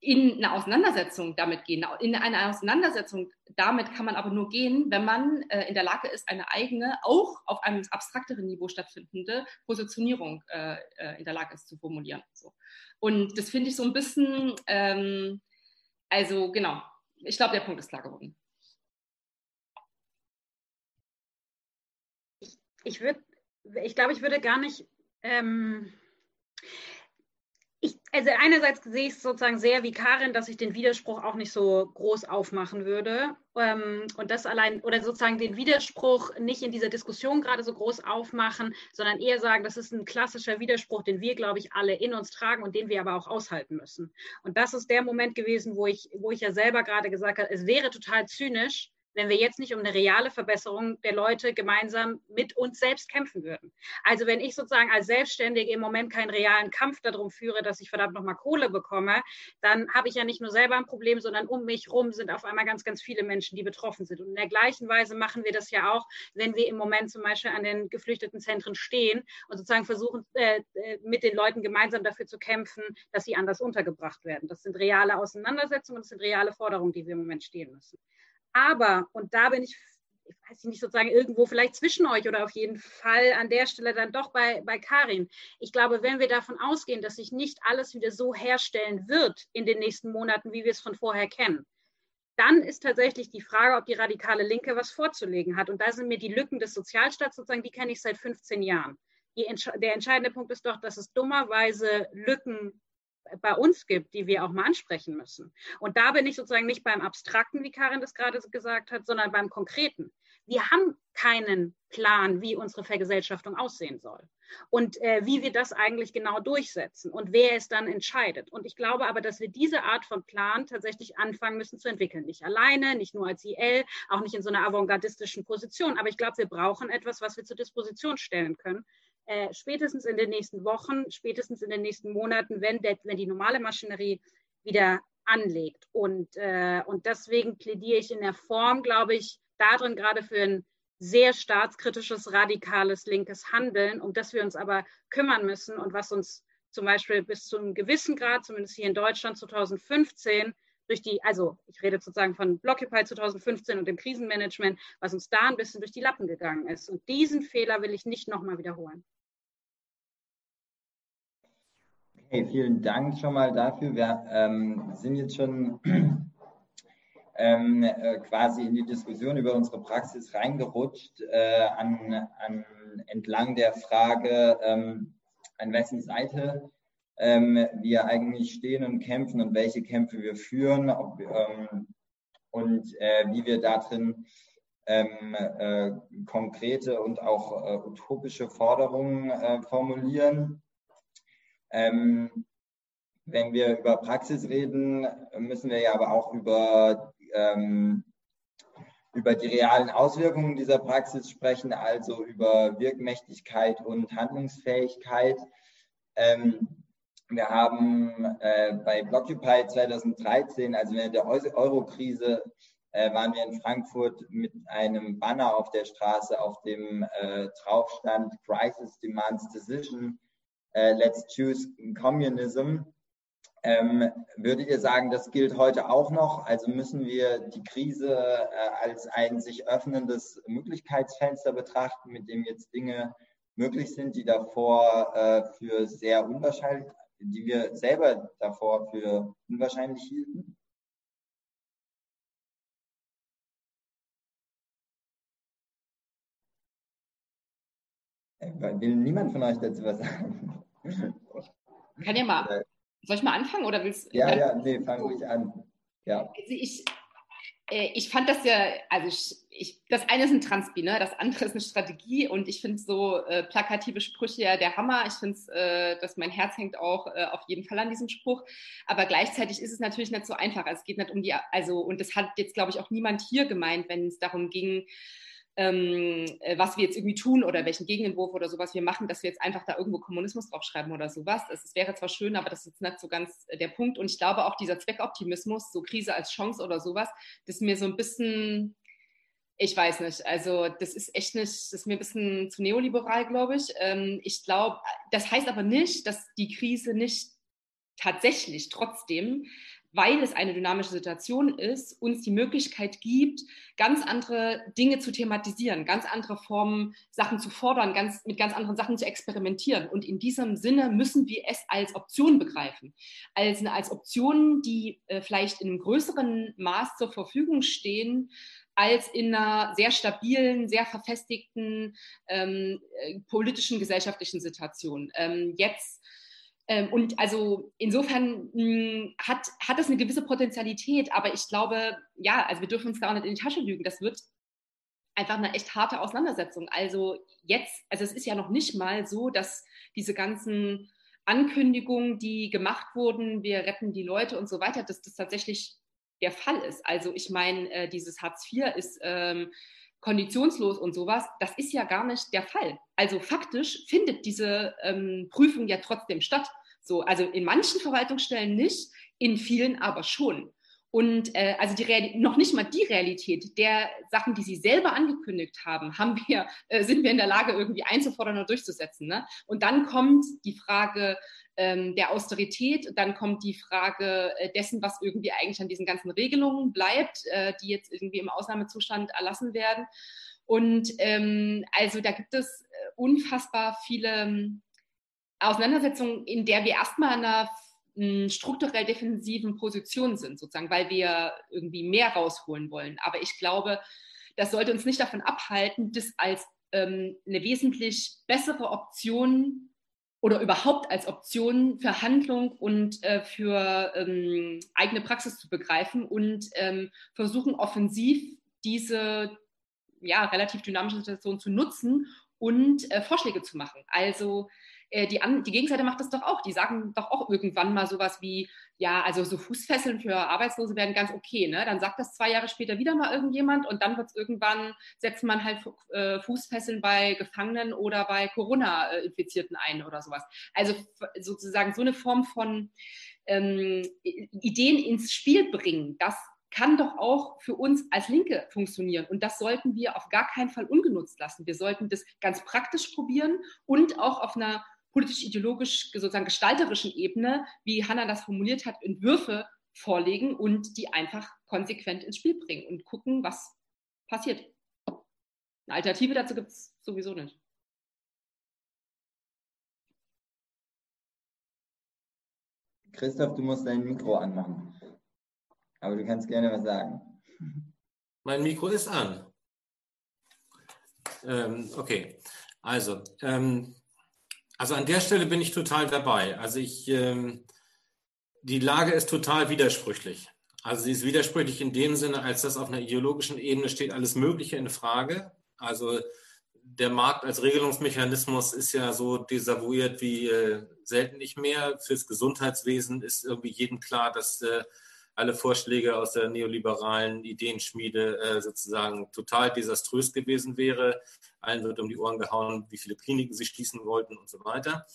in eine Auseinandersetzung damit gehen. In eine Auseinandersetzung damit kann man aber nur gehen, wenn man äh, in der Lage ist, eine eigene, auch auf einem abstrakteren Niveau stattfindende Positionierung äh, äh in der Lage ist zu formulieren. So. Und das finde ich so ein bisschen, ähm, also genau, ich glaube, der Punkt ist klar geworden. Ich würde, ich glaube, ich würde gar nicht. Ähm, ich, also einerseits sehe ich es sozusagen sehr wie Karin, dass ich den Widerspruch auch nicht so groß aufmachen würde. Ähm, und das allein, oder sozusagen den Widerspruch nicht in dieser Diskussion gerade so groß aufmachen, sondern eher sagen, das ist ein klassischer Widerspruch, den wir, glaube ich, alle in uns tragen und den wir aber auch aushalten müssen. Und das ist der Moment gewesen, wo ich, wo ich ja selber gerade gesagt habe, es wäre total zynisch, wenn wir jetzt nicht um eine reale Verbesserung der Leute gemeinsam mit uns selbst kämpfen würden. Also wenn ich sozusagen als Selbstständige im Moment keinen realen Kampf darum führe, dass ich verdammt nochmal Kohle bekomme, dann habe ich ja nicht nur selber ein Problem, sondern um mich rum sind auf einmal ganz, ganz viele Menschen, die betroffen sind. Und in der gleichen Weise machen wir das ja auch, wenn wir im Moment zum Beispiel an den Geflüchtetenzentren stehen und sozusagen versuchen, äh, äh mit den Leuten gemeinsam dafür zu kämpfen, dass sie anders untergebracht werden. Das sind reale Auseinandersetzungen, das sind reale Forderungen, die wir im Moment stehen müssen. Aber, und da bin ich, ich weiß nicht sozusagen irgendwo vielleicht zwischen euch oder auf jeden Fall an der Stelle dann doch bei, bei Karin. Ich glaube, wenn wir davon ausgehen, dass sich nicht alles wieder so herstellen wird in den nächsten Monaten, wie wir es von vorher kennen, dann ist tatsächlich die Frage, ob die radikale Linke was vorzulegen hat. Und da sind mir die Lücken des Sozialstaats sozusagen, die kenne ich seit 15 Jahren. Die, der entscheidende Punkt ist doch, dass es dummerweise Lücken bei uns gibt, die wir auch mal ansprechen müssen. Und da bin ich sozusagen nicht beim Abstrakten, wie Karin das gerade gesagt hat, sondern beim Konkreten. Wir haben keinen Plan, wie unsere Vergesellschaftung aussehen soll und äh, wie wir das eigentlich genau durchsetzen und wer es dann entscheidet. Und ich glaube aber, dass wir diese Art von Plan tatsächlich anfangen müssen zu entwickeln. Nicht alleine, nicht nur als IL, auch nicht in so einer avantgardistischen Position. Aber ich glaube, wir brauchen etwas, was wir zur Disposition stellen können, äh, spätestens in den nächsten Wochen, spätestens in den nächsten Monaten, wenn, der, wenn die normale Maschinerie wieder anlegt. Und, äh, und deswegen plädiere ich in der Form, glaube ich, darin gerade für ein sehr staatskritisches, radikales, linkes Handeln, um das wir uns aber kümmern müssen und was uns zum Beispiel bis zu einem gewissen Grad, zumindest hier in Deutschland 2015, durch die, also ich rede sozusagen von Blockupy 2015 und dem Krisenmanagement, was uns da ein bisschen durch die Lappen gegangen ist. Und diesen Fehler will ich nicht nochmal wiederholen. Okay, vielen Dank schon mal dafür. Wir ähm, sind jetzt schon *clears throat* ähm, äh, quasi in die Diskussion über unsere Praxis reingerutscht, äh, an, an, entlang der Frage, ähm, an wessen Seite ähm, wir eigentlich stehen und kämpfen und welche Kämpfe wir führen ob, ähm, und äh, wie wir darin ähm, äh, konkrete und auch äh, utopische Forderungen äh, formulieren. Ähm, wenn wir über Praxis reden, müssen wir ja aber auch über, ähm, über die realen Auswirkungen dieser Praxis sprechen, also über Wirkmächtigkeit und Handlungsfähigkeit. Ähm, wir haben äh, bei Blockupy 2013, also während der Euro-Krise, äh, waren wir in Frankfurt mit einem Banner auf der Straße, auf dem äh, drauf stand Crisis Demands Decision äh, Let's Choose Communism. Ähm, würdet ihr sagen, das gilt heute auch noch? Also müssen wir die Krise äh, als ein sich öffnendes Möglichkeitsfenster betrachten, mit dem jetzt Dinge möglich sind, die davor äh, für sehr unwahrscheinlich, die wir selber davor für unwahrscheinlich hielten? Äh, will niemand von euch dazu was sagen? *laughs* Kann ja mal. Soll ich mal anfangen oder willst du? Ja, ja, nee, fang ruhig an. Ja. Also ich, äh, ich fand das ja, also ich, ich, das eine ist ein Transpi, ne? das andere ist eine Strategie und ich finde so äh, plakative Sprüche ja der Hammer. Ich finde, äh, dass mein Herz hängt auch äh, auf jeden Fall an diesem Spruch. Aber gleichzeitig ist es natürlich nicht so einfach. Also es geht nicht um die, also und das hat jetzt glaube ich auch niemand hier gemeint, wenn es darum ging, ähm, äh, was wir jetzt irgendwie tun oder welchen Gegenentwurf oder sowas wir machen, dass wir jetzt einfach da irgendwo Kommunismus draufschreiben oder sowas. Es wäre zwar schön, aber das ist jetzt nicht so ganz äh, der Punkt. Und ich glaube auch dieser Zweckoptimismus, so Krise als Chance oder sowas, das ist mir so ein bisschen, ich weiß nicht, also das ist echt nicht, das ist mir ein bisschen zu neoliberal, glaube ich. Ähm, ich glaube, das heißt aber nicht, dass die Krise nicht tatsächlich trotzdem weil es eine dynamische Situation ist, uns die Möglichkeit gibt, ganz andere Dinge zu thematisieren, ganz andere Formen, Sachen zu fordern, ganz, mit ganz anderen Sachen zu experimentieren. Und in diesem Sinne müssen wir es als Option begreifen. Als, als Optionen, die äh, vielleicht in einem größeren Maß zur Verfügung stehen, als in einer sehr stabilen, sehr verfestigten ähm, äh, politischen, gesellschaftlichen Situation. Ähm, jetzt und also insofern mh, hm, hat, hat das eine gewisse Potenzialität, aber ich glaube, ja, also wir dürfen uns auch nicht in die Tasche lügen. Das wird einfach eine echt harte Auseinandersetzung. Also jetzt, also es ist ja noch nicht mal so, dass diese ganzen Ankündigungen, die gemacht wurden, wir retten die Leute und so weiter, dass das tatsächlich der Fall ist. Also ich meine, äh, dieses Hartz IV ist ähm, konditionslos und sowas, das ist ja gar nicht der Fall. Also faktisch findet diese ähm, Prüfung ja trotzdem statt. So, also in manchen Verwaltungsstellen nicht, in vielen aber schon. Und äh, also die Real noch nicht mal die Realität der Sachen, die Sie selber angekündigt haben, haben wir, äh, sind wir in der Lage, irgendwie einzufordern und durchzusetzen. Ne? Und dann kommt die Frage ähm, der Austerität. Dann kommt die Frage äh, dessen, was irgendwie eigentlich an diesen ganzen Regelungen bleibt, äh, die jetzt irgendwie im Ausnahmezustand erlassen werden. Und ähm, also da gibt es äh, unfassbar viele ähm, Auseinandersetzungen, in der wir erstmal einer strukturell defensiven Position sind, sozusagen, weil wir irgendwie mehr rausholen wollen. Aber ich glaube, das sollte uns nicht davon abhalten, das als ähm, eine wesentlich bessere Option oder überhaupt als Option für Handlung und äh, für ähm, eigene Praxis zu begreifen und ähm, versuchen offensiv diese ja, relativ dynamische Situation zu nutzen und äh, Vorschläge zu machen. Also äh, die, die Gegenseite macht das doch auch. Die sagen doch auch irgendwann mal sowas wie, ja, also so Fußfesseln für Arbeitslose werden ganz okay. Ne? Dann sagt das zwei Jahre später wieder mal irgendjemand und dann wird es irgendwann, setzt man halt äh, Fußfesseln bei Gefangenen oder bei Corona-Infizierten ein oder sowas. Also sozusagen so eine Form von ähm, Ideen ins Spiel bringen, das kann doch auch für uns als Linke funktionieren. Und das sollten wir auf gar keinen Fall ungenutzt lassen. Wir sollten das ganz praktisch probieren und auch auf einer politisch-ideologisch, sozusagen gestalterischen Ebene, wie Hanna das formuliert hat, Entwürfe vorlegen und die einfach konsequent ins Spiel bringen und gucken, was passiert. Eine Alternative dazu gibt es sowieso nicht. Christoph, du musst dein Mikro anmachen. Aber du kannst gerne was sagen. Mein Mikro ist an. Ähm, okay, also ähm, also an der Stelle bin ich total dabei. Also ich, ähm, die Lage ist total widersprüchlich. Also sie ist widersprüchlich in dem Sinne, als dass auf einer ideologischen Ebene steht alles Mögliche in Frage. Also der Markt als Regelungsmechanismus ist ja so desavouiert wie äh, selten nicht mehr. Fürs Gesundheitswesen ist irgendwie jedem klar, dass äh, alle Vorschläge aus der neoliberalen Ideenschmiede äh, sozusagen total desaströs gewesen wäre. Allen wird um die Ohren gehauen, wie viele Kliniken sie schließen wollten und so weiter.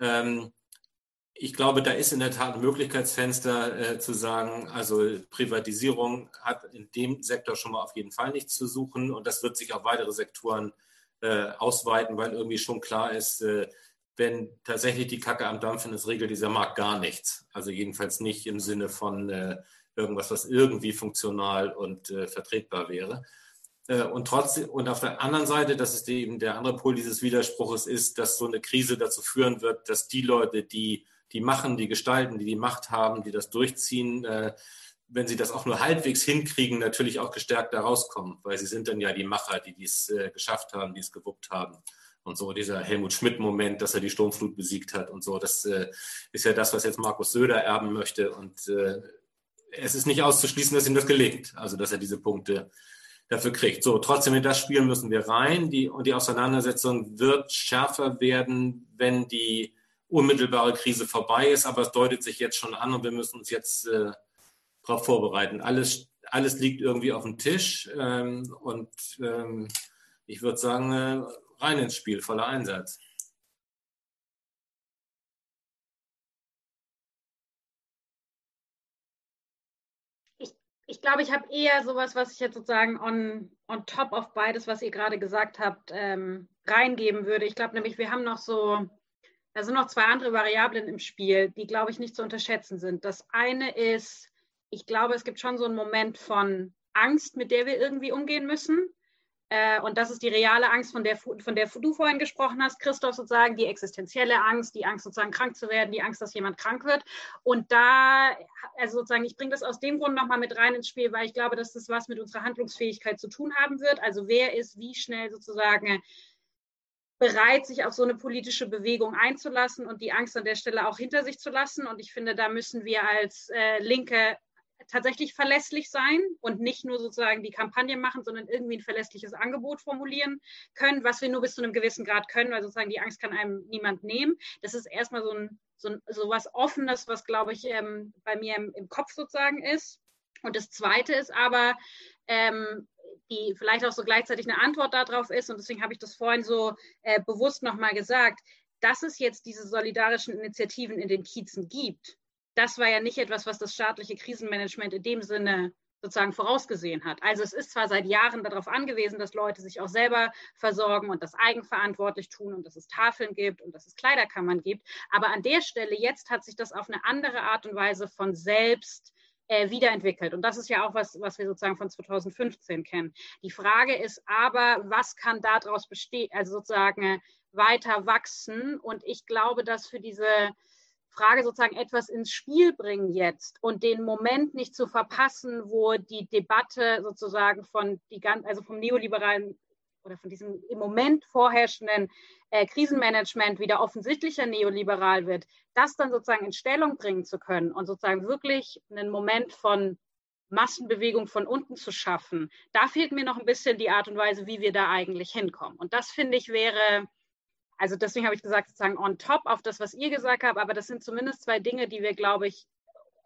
Ähm, ich glaube, da ist in der Tat ein Möglichkeitsfenster äh, zu sagen, also Privatisierung hat in dem Sektor schon mal auf jeden Fall nichts zu suchen und das wird sich auf weitere Sektoren äh, ausweiten, weil irgendwie schon klar ist, äh, wenn tatsächlich die Kacke am Dampfen ist, regelt dieser Markt gar nichts. Also jedenfalls nicht im Sinne von äh, irgendwas, was irgendwie funktional und äh, vertretbar wäre. Äh, und trotzdem, und auf der anderen Seite, das ist eben der andere Pol dieses Widerspruches, ist, dass so eine Krise dazu führen wird, dass die Leute, die die machen, die gestalten, die die Macht haben, die das durchziehen, äh, wenn sie das auch nur halbwegs hinkriegen, natürlich auch gestärkt da rauskommen, weil sie sind dann ja die Macher, die dies äh, geschafft haben, die es gewuppt haben und so dieser Helmut Schmidt-Moment, dass er die Sturmflut besiegt hat und so. Das äh, ist ja das, was jetzt Markus Söder erben möchte. Und äh, es ist nicht auszuschließen, dass ihm das gelingt, also dass er diese Punkte dafür kriegt. So, trotzdem in das Spiel müssen wir rein. Die, und die Auseinandersetzung wird schärfer werden, wenn die unmittelbare Krise vorbei ist. Aber es deutet sich jetzt schon an und wir müssen uns jetzt äh, darauf vorbereiten. Alles, alles liegt irgendwie auf dem Tisch. Ähm, und ähm, ich würde sagen, äh, rein ins Spiel, voller Einsatz. Ich, glaube, ich habe eher sowas, was ich jetzt sozusagen on, on top of beides, was ihr gerade gesagt habt, ähm, reingeben würde. Ich glaube nämlich, wir haben noch so, da sind noch zwei andere Variablen im Spiel, die, glaube ich, nicht zu unterschätzen sind. Das eine ist, ich glaube, es gibt schon so einen Moment von Angst, mit der wir irgendwie umgehen müssen. Äh, und das ist die reale Angst, von der, von der du vorhin gesprochen hast, Christoph, sozusagen, die existenzielle Angst, die Angst, sozusagen krank zu werden, die Angst, dass jemand krank wird. Und da, also sozusagen, ich bringe das aus dem Grund nochmal mit rein ins Spiel, weil ich glaube, dass das was mit unserer Handlungsfähigkeit zu tun haben wird. Also wer ist wie schnell sozusagen bereit, sich auf so eine politische Bewegung einzulassen und die Angst an der Stelle auch hinter sich zu lassen. Und ich finde, da müssen wir als äh, Linke tatsächlich verlässlich sein und nicht nur sozusagen die Kampagne machen, sondern irgendwie ein verlässliches Angebot formulieren können, was wir nur bis zu einem gewissen Grad können, weil sozusagen die Angst kann einem niemand nehmen. Das ist erstmal so ein so, so was Offenes, was glaube ich ähm, bei mir im, im, Kopf sozusagen ist. Und das Zweite ist aber, ähm, die vielleicht auch so gleichzeitig eine Antwort darauf ist, und deswegen habe ich das vorhin so äh, bewusst nochmal gesagt, dass es jetzt diese solidarischen Initiativen in den Kiezen gibt, das war ja nicht etwas, was das staatliche Krisenmanagement in dem Sinne sozusagen vorausgesehen hat. Also es ist zwar seit Jahren darauf angewiesen, dass Leute sich auch selber versorgen und das eigenverantwortlich tun und dass es Tafeln gibt und dass es Kleiderkammern gibt, aber an der Stelle jetzt hat sich das auf eine andere Art und Weise von selbst äh, wiederentwickelt. Und das ist ja auch was, was wir sozusagen von 2015 kennen. Die Frage ist aber, was kann daraus bestehen, also sozusagen weiter wachsen? Und ich glaube, dass für diese Frage sozusagen etwas ins Spiel bringen jetzt und den Moment nicht zu verpassen, wo die Debatte sozusagen von die also vom neoliberalen oder von diesem im Moment vorherrschenden äh, Krisenmanagement wieder offensichtlicher neoliberal wird, das dann sozusagen in Stellung bringen zu können und sozusagen wirklich einen Moment von Massenbewegung von unten zu schaffen, da fehlt mir noch ein bisschen die Art und Weise, wie wir da eigentlich hinkommen. Und das finde ich wäre, also deswegen habe ich gesagt, sozusagen on top auf das, was ihr gesagt habt, aber das sind zumindest zwei Dinge, die wir, glaube ich,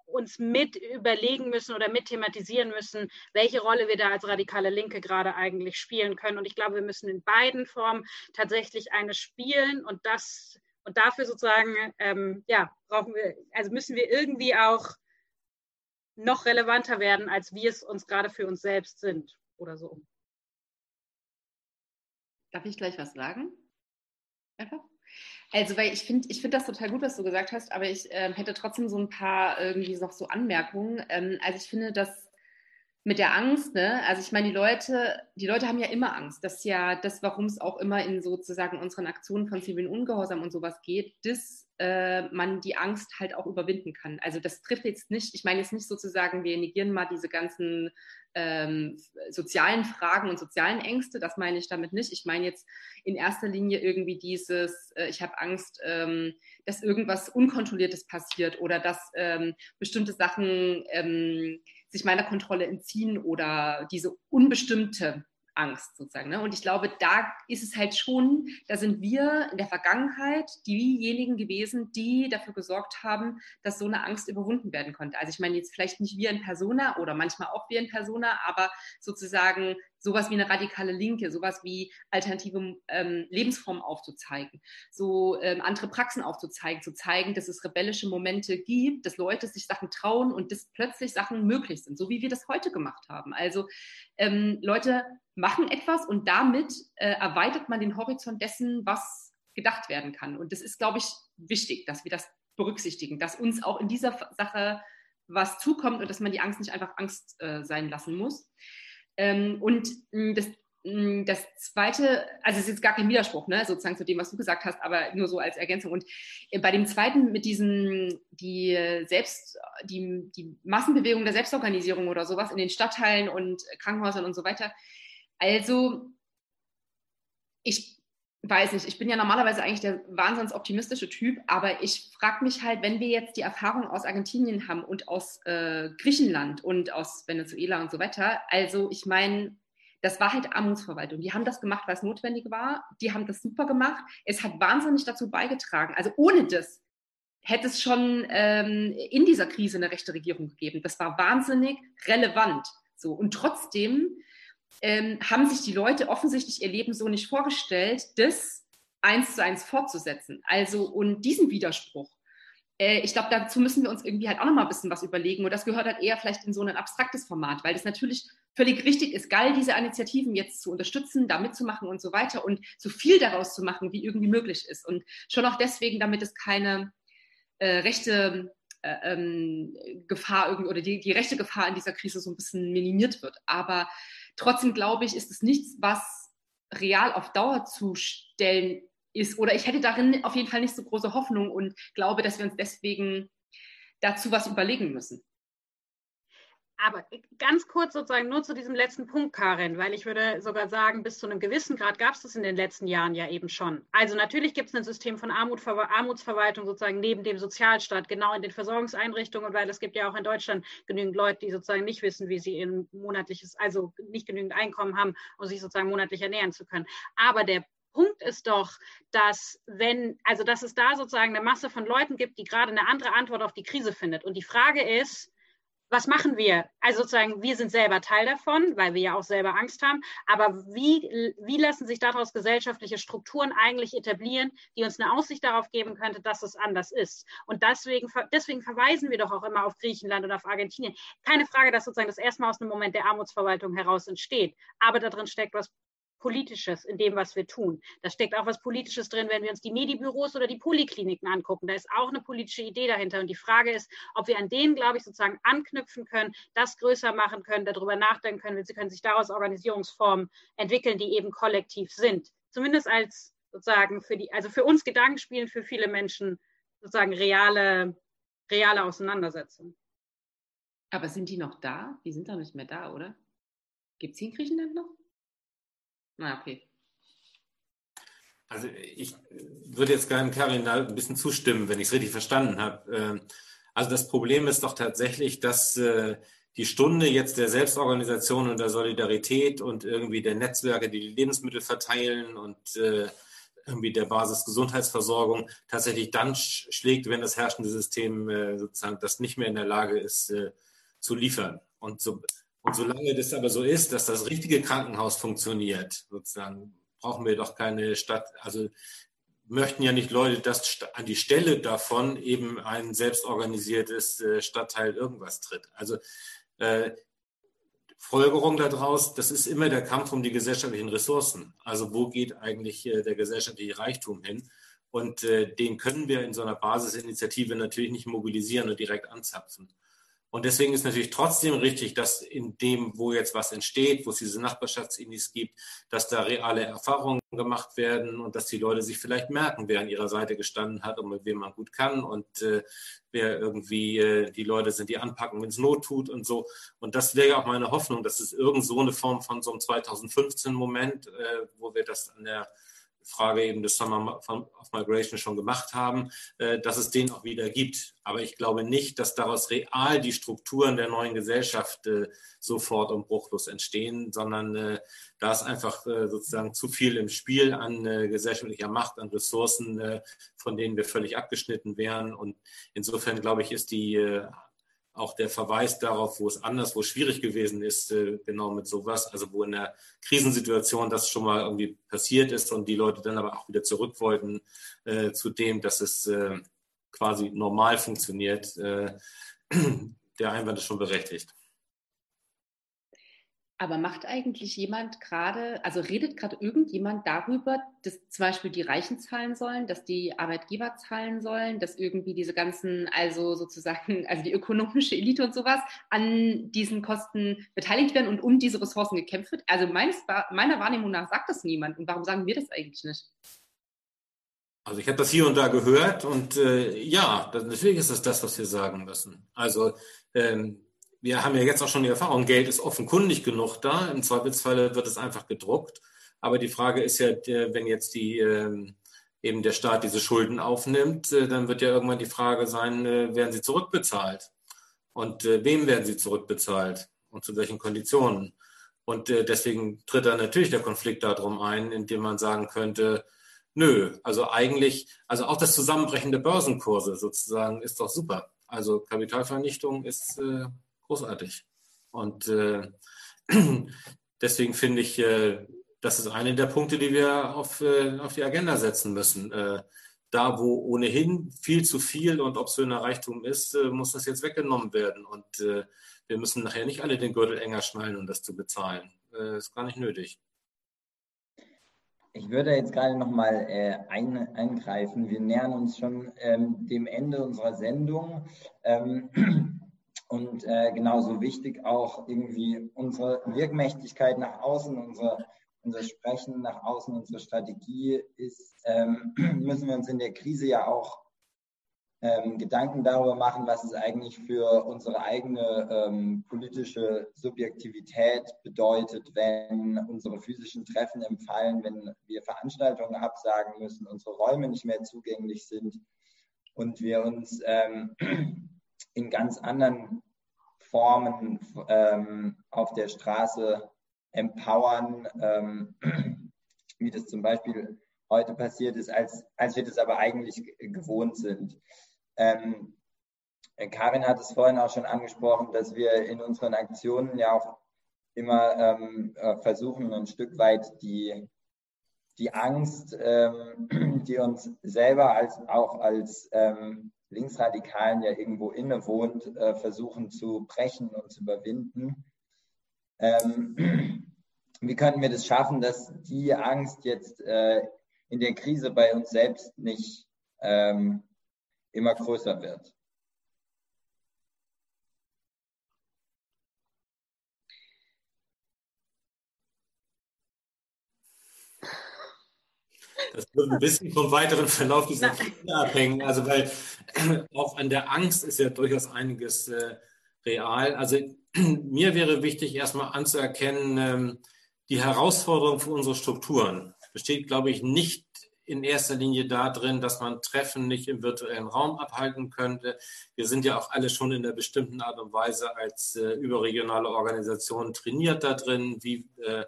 uns mit überlegen müssen oder mit thematisieren müssen, welche Rolle wir da als radikale Linke gerade eigentlich spielen können. Und ich glaube, wir müssen in beiden Formen tatsächlich eine spielen und das und dafür sozusagen, ähm, ja, brauchen wir, also müssen wir irgendwie auch noch relevanter werden, als wir es uns gerade für uns selbst sind oder so. Darf ich gleich was sagen? Einfach? Also, weil ich finde ich find das total gut, was du gesagt hast, aber ich äh, hätte trotzdem so ein paar irgendwie noch so Anmerkungen. Ähm, also ich finde, dass mit der Angst, ne? Also ich meine, die Leute, die Leute haben ja immer Angst. Das ist ja das, warum es auch immer in sozusagen unseren Aktionen von zivilen Ungehorsam und sowas geht, dass äh, man die Angst halt auch überwinden kann. Also das trifft jetzt nicht, ich meine jetzt nicht sozusagen, wir negieren mal diese ganzen ähm, sozialen Fragen und sozialen Ängste, das meine ich damit nicht. Ich meine jetzt in erster Linie irgendwie dieses, äh, ich habe Angst, ähm, dass irgendwas Unkontrolliertes passiert oder dass ähm, bestimmte Sachen ähm, sich meiner Kontrolle entziehen oder diese unbestimmte Angst sozusagen. Ne? Und ich glaube, da ist es halt schon, da sind wir in der Vergangenheit diejenigen gewesen, die dafür gesorgt haben, dass so eine Angst überwunden werden konnte. Also ich meine jetzt vielleicht nicht wir in Persona oder manchmal auch wir in Persona, aber sozusagen sowas wie eine radikale Linke, sowas wie alternative ähm, Lebensformen aufzuzeigen, so ähm, andere Praxen aufzuzeigen, zu zeigen, dass es rebellische Momente gibt, dass Leute sich Sachen trauen und dass plötzlich Sachen möglich sind, so wie wir das heute gemacht haben. Also ähm, Leute machen etwas und damit äh, erweitert man den Horizont dessen, was gedacht werden kann. Und das ist, glaube ich, wichtig, dass wir das berücksichtigen, dass uns auch in dieser Sache was zukommt und dass man die Angst nicht einfach Angst äh, sein lassen muss. Ähm, und mh, das, mh, das Zweite, also es ist jetzt gar kein Widerspruch, ne, sozusagen zu dem, was du gesagt hast, aber nur so als Ergänzung. Und äh, bei dem Zweiten mit diesem, die Selbst, die, die Massenbewegung der Selbstorganisierung oder sowas in den Stadtteilen und Krankenhäusern und so weiter. Also ich weiß nicht, ich bin ja normalerweise eigentlich der wahnsinns optimistische Typ, aber ich frage mich halt, wenn wir jetzt die Erfahrung aus Argentinien haben und aus äh, Griechenland und aus Venezuela und so weiter, also ich meine, das war halt Armutsverwaltung. Die haben das gemacht, es notwendig war. Die haben das super gemacht. Es hat wahnsinnig dazu beigetragen. Also ohne das hätte es schon ähm, in dieser Krise eine rechte Regierung gegeben. Das war wahnsinnig relevant. So und trotzdem ähm, haben sich die Leute offensichtlich ihr Leben so nicht vorgestellt, das eins zu eins fortzusetzen. Also und diesen Widerspruch, äh, ich glaube, dazu müssen wir uns irgendwie halt auch noch mal ein bisschen was überlegen. Und das gehört halt eher vielleicht in so ein abstraktes Format, weil das natürlich völlig richtig ist, geil, diese Initiativen jetzt zu unterstützen, da mitzumachen und so weiter und so viel daraus zu machen, wie irgendwie möglich ist. Und schon auch deswegen, damit es keine äh, rechte äh, ähm, Gefahr oder die, die rechte Gefahr in dieser Krise so ein bisschen minimiert wird. Aber Trotzdem glaube ich, ist es nichts, was real auf Dauer zu stellen ist. Oder ich hätte darin auf jeden Fall nicht so große Hoffnung und glaube, dass wir uns deswegen dazu was überlegen müssen. Aber ganz kurz sozusagen nur zu diesem letzten Punkt, Karin, weil ich würde sogar sagen, bis zu einem gewissen Grad gab es das in den letzten Jahren ja eben schon. Also natürlich gibt es ein System von Armut, Armutsverwaltung sozusagen neben dem Sozialstaat, genau in den Versorgungseinrichtungen, weil es gibt ja auch in Deutschland genügend Leute, die sozusagen nicht wissen, wie sie ein monatliches, also nicht genügend Einkommen haben, um sich sozusagen monatlich ernähren zu können. Aber der Punkt ist doch, dass wenn, also dass es da sozusagen eine Masse von Leuten gibt, die gerade eine andere Antwort auf die Krise findet. Und die Frage ist, was machen wir? Also sozusagen, wir sind selber Teil davon, weil wir ja auch selber Angst haben. Aber wie, wie lassen sich daraus gesellschaftliche Strukturen eigentlich etablieren, die uns eine Aussicht darauf geben könnte, dass es anders ist? Und deswegen, deswegen verweisen wir doch auch immer auf Griechenland und auf Argentinien. Keine Frage, dass sozusagen das erstmal aus einem Moment der Armutsverwaltung heraus entsteht. Aber da drin steckt was Politisches in dem, was wir tun. Da steckt auch was Politisches drin, wenn wir uns die Medibüros oder die Polikliniken angucken. Da ist auch eine politische Idee dahinter. Und die Frage ist, ob wir an denen, glaube ich, sozusagen anknüpfen können, das größer machen können, darüber nachdenken können. Sie können sich daraus Organisierungsformen entwickeln, die eben kollektiv sind. Zumindest als sozusagen für die, also für uns Gedanken spielen, für viele Menschen sozusagen reale, reale Auseinandersetzung. Aber sind die noch da? Die sind doch nicht mehr da, oder? Gibt es die in Griechenland noch? Na, okay. Also ich würde jetzt gerne Karin ein bisschen zustimmen, wenn ich es richtig verstanden habe. Ähm, also das Problem ist doch tatsächlich, dass äh, die Stunde jetzt der Selbstorganisation und der Solidarität und irgendwie der Netzwerke, die die Lebensmittel verteilen und äh, irgendwie der Basisgesundheitsversorgung tatsächlich dann schlägt, wenn das herrschende System äh, sozusagen das nicht mehr in der Lage ist zu liefern. Und, so, und solange das aber so ist, dass das richtige Krankenhaus funktioniert, sozusagen brauchen wir doch keine Stadt, also möchten ja nicht Leute, dass an die Stelle davon eben ein selbstorganisiertes äh, Stadtteil irgendwas tritt. Also äh, Folgerung daraus, das ist immer der Kampf um die gesellschaftlichen Ressourcen. Also wo geht eigentlich äh, der gesellschaftliche Reichtum hin? Und äh, den können wir in so einer Basisinitiative natürlich nicht mobilisieren und direkt anzapfen. Und deswegen ist natürlich trotzdem richtig, dass in dem, wo jetzt was entsteht, wo es diese Nachbarschaftsindies gibt, dass da reale Erfahrungen gemacht werden und dass die Leute sich vielleicht merken, wer an ihrer Seite gestanden hat und mit wem man gut kann und äh, wer irgendwie äh, die Leute sind, die anpacken, wenn es Not tut und so. Und das wäre ja auch meine Hoffnung, dass es irgend so eine Form von so einem 2015-Moment, äh, wo wir das an der Frage eben des Summer of Migration schon gemacht haben, äh, dass es den auch wieder gibt. Aber ich glaube nicht, dass daraus real die Strukturen der neuen Gesellschaft äh, sofort und bruchlos entstehen, sondern äh, da ist einfach sozusagen zu viel im Spiel an gesellschaftlicher Macht, an Ressourcen, von denen wir völlig abgeschnitten wären. Und insofern glaube ich, ist die auch der Verweis darauf, wo es anders, wo es schwierig gewesen ist, äh, genau mit sowas, also wo in der Krisensituation das schon mal irgendwie passiert ist und die Leute dann aber auch wieder zurück wollten äh, zu dem, dass es äh, quasi normal funktioniert. Äh, *clears throat* der Einwand ist schon berechtigt. Aber macht eigentlich jemand gerade, also redet gerade irgendjemand darüber, dass zum Beispiel die Reichen zahlen sollen, dass die Arbeitgeber zahlen sollen, dass irgendwie diese ganzen, also sozusagen, *laughs* also die ökonomische Elite und sowas an diesen Kosten beteiligt werden und um diese Ressourcen gekämpft wird? Also meines, meiner Wahrnehmung nach sagt das niemand. Und warum sagen wir das eigentlich nicht? Also ich habe das hier und da gehört und äh, ja, das, natürlich ist das das, was wir sagen müssen. Also ähm, wir haben ja jetzt auch schon die Erfahrung, Geld ist offenkundig genug da. Im Zweifelsfall wird es einfach gedruckt. Aber die Frage ist ja, wenn jetzt die, ähm, eben der Staat diese Schulden aufnimmt, äh, dann wird ja irgendwann die Frage sein, äh, werden sie zurückbezahlt? Und äh, wem werden sie zurückbezahlt? Und zu welchen Konditionen? Und deswegen tritt da natürlich der Konflikt darum ein, indem man sagen könnte, nö, also eigentlich, also auch das Zusammenbrechen der Börsenkurse sozusagen ist doch super. Also Kapitalvernichtung ist großartig. Und äh, *clears throat* deswegen finde ich, äh, das ist einer der Punkte, die wir auf, äh, auf die Agenda setzen müssen. Äh, da, wo ohnehin viel zu viel und obszöner Reichtum ist, äh, muss das jetzt weggenommen werden. Und äh, wir müssen nachher nicht alle den Gürtel enger schnallen, um das zu bezahlen. Ist gar nicht nötig. Ich würde jetzt gerade nochmal äh, ein, eingreifen. Wir nähern uns schon ähm, dem Ende unserer Sendung. Ähm, *clears throat* und äh, genauso wichtig auch irgendwie unsere Wirkmächtigkeit nach außen, unsere, unser Sprechen nach außen, unsere Strategie ist, ähm, *clears throat* müssen wir uns in der Krise ja auch ähm, Gedanken darüber machen, was es eigentlich für unsere eigene ähm, politische Subjektivität bedeutet, wenn unsere physischen Treffen empfallen, wenn wir Veranstaltungen absagen müssen, unsere Räume nicht mehr zugänglich sind und wir uns ähm, *clears throat* in ganz anderen Formen ähm, auf der Straße empowern, ähm, wie das zum Beispiel heute passiert ist, als, als wir das aber eigentlich gewohnt sind. Ähm, Karin hat es vorhin auch schon angesprochen, dass wir in unseren Aktionen ja auch immer ähm, äh, versuchen, ein Stück weit die, die Angst, ähm, die uns selber als auch als ähm, Linksradikalen ja irgendwo innewohnt, äh, versuchen zu brechen und zu überwinden. Ähm, *clears throat* wie können wir das schaffen, dass die Angst jetzt äh, in der Krise bei uns selbst nicht ähm, immer größer wird? Das wird ein bisschen vom weiteren Verlauf dieser Krise abhängen. Also weil auch an der Angst ist ja durchaus einiges äh, real. Also *clears throat* mir wäre wichtig, erstmal anzuerkennen, ähm, die Herausforderung für unsere Strukturen besteht, glaube ich, nicht in erster Linie darin, dass man Treffen nicht im virtuellen Raum abhalten könnte. Wir sind ja auch alle schon in einer bestimmten Art und Weise als äh, überregionale Organisation trainiert da drin. Wie äh,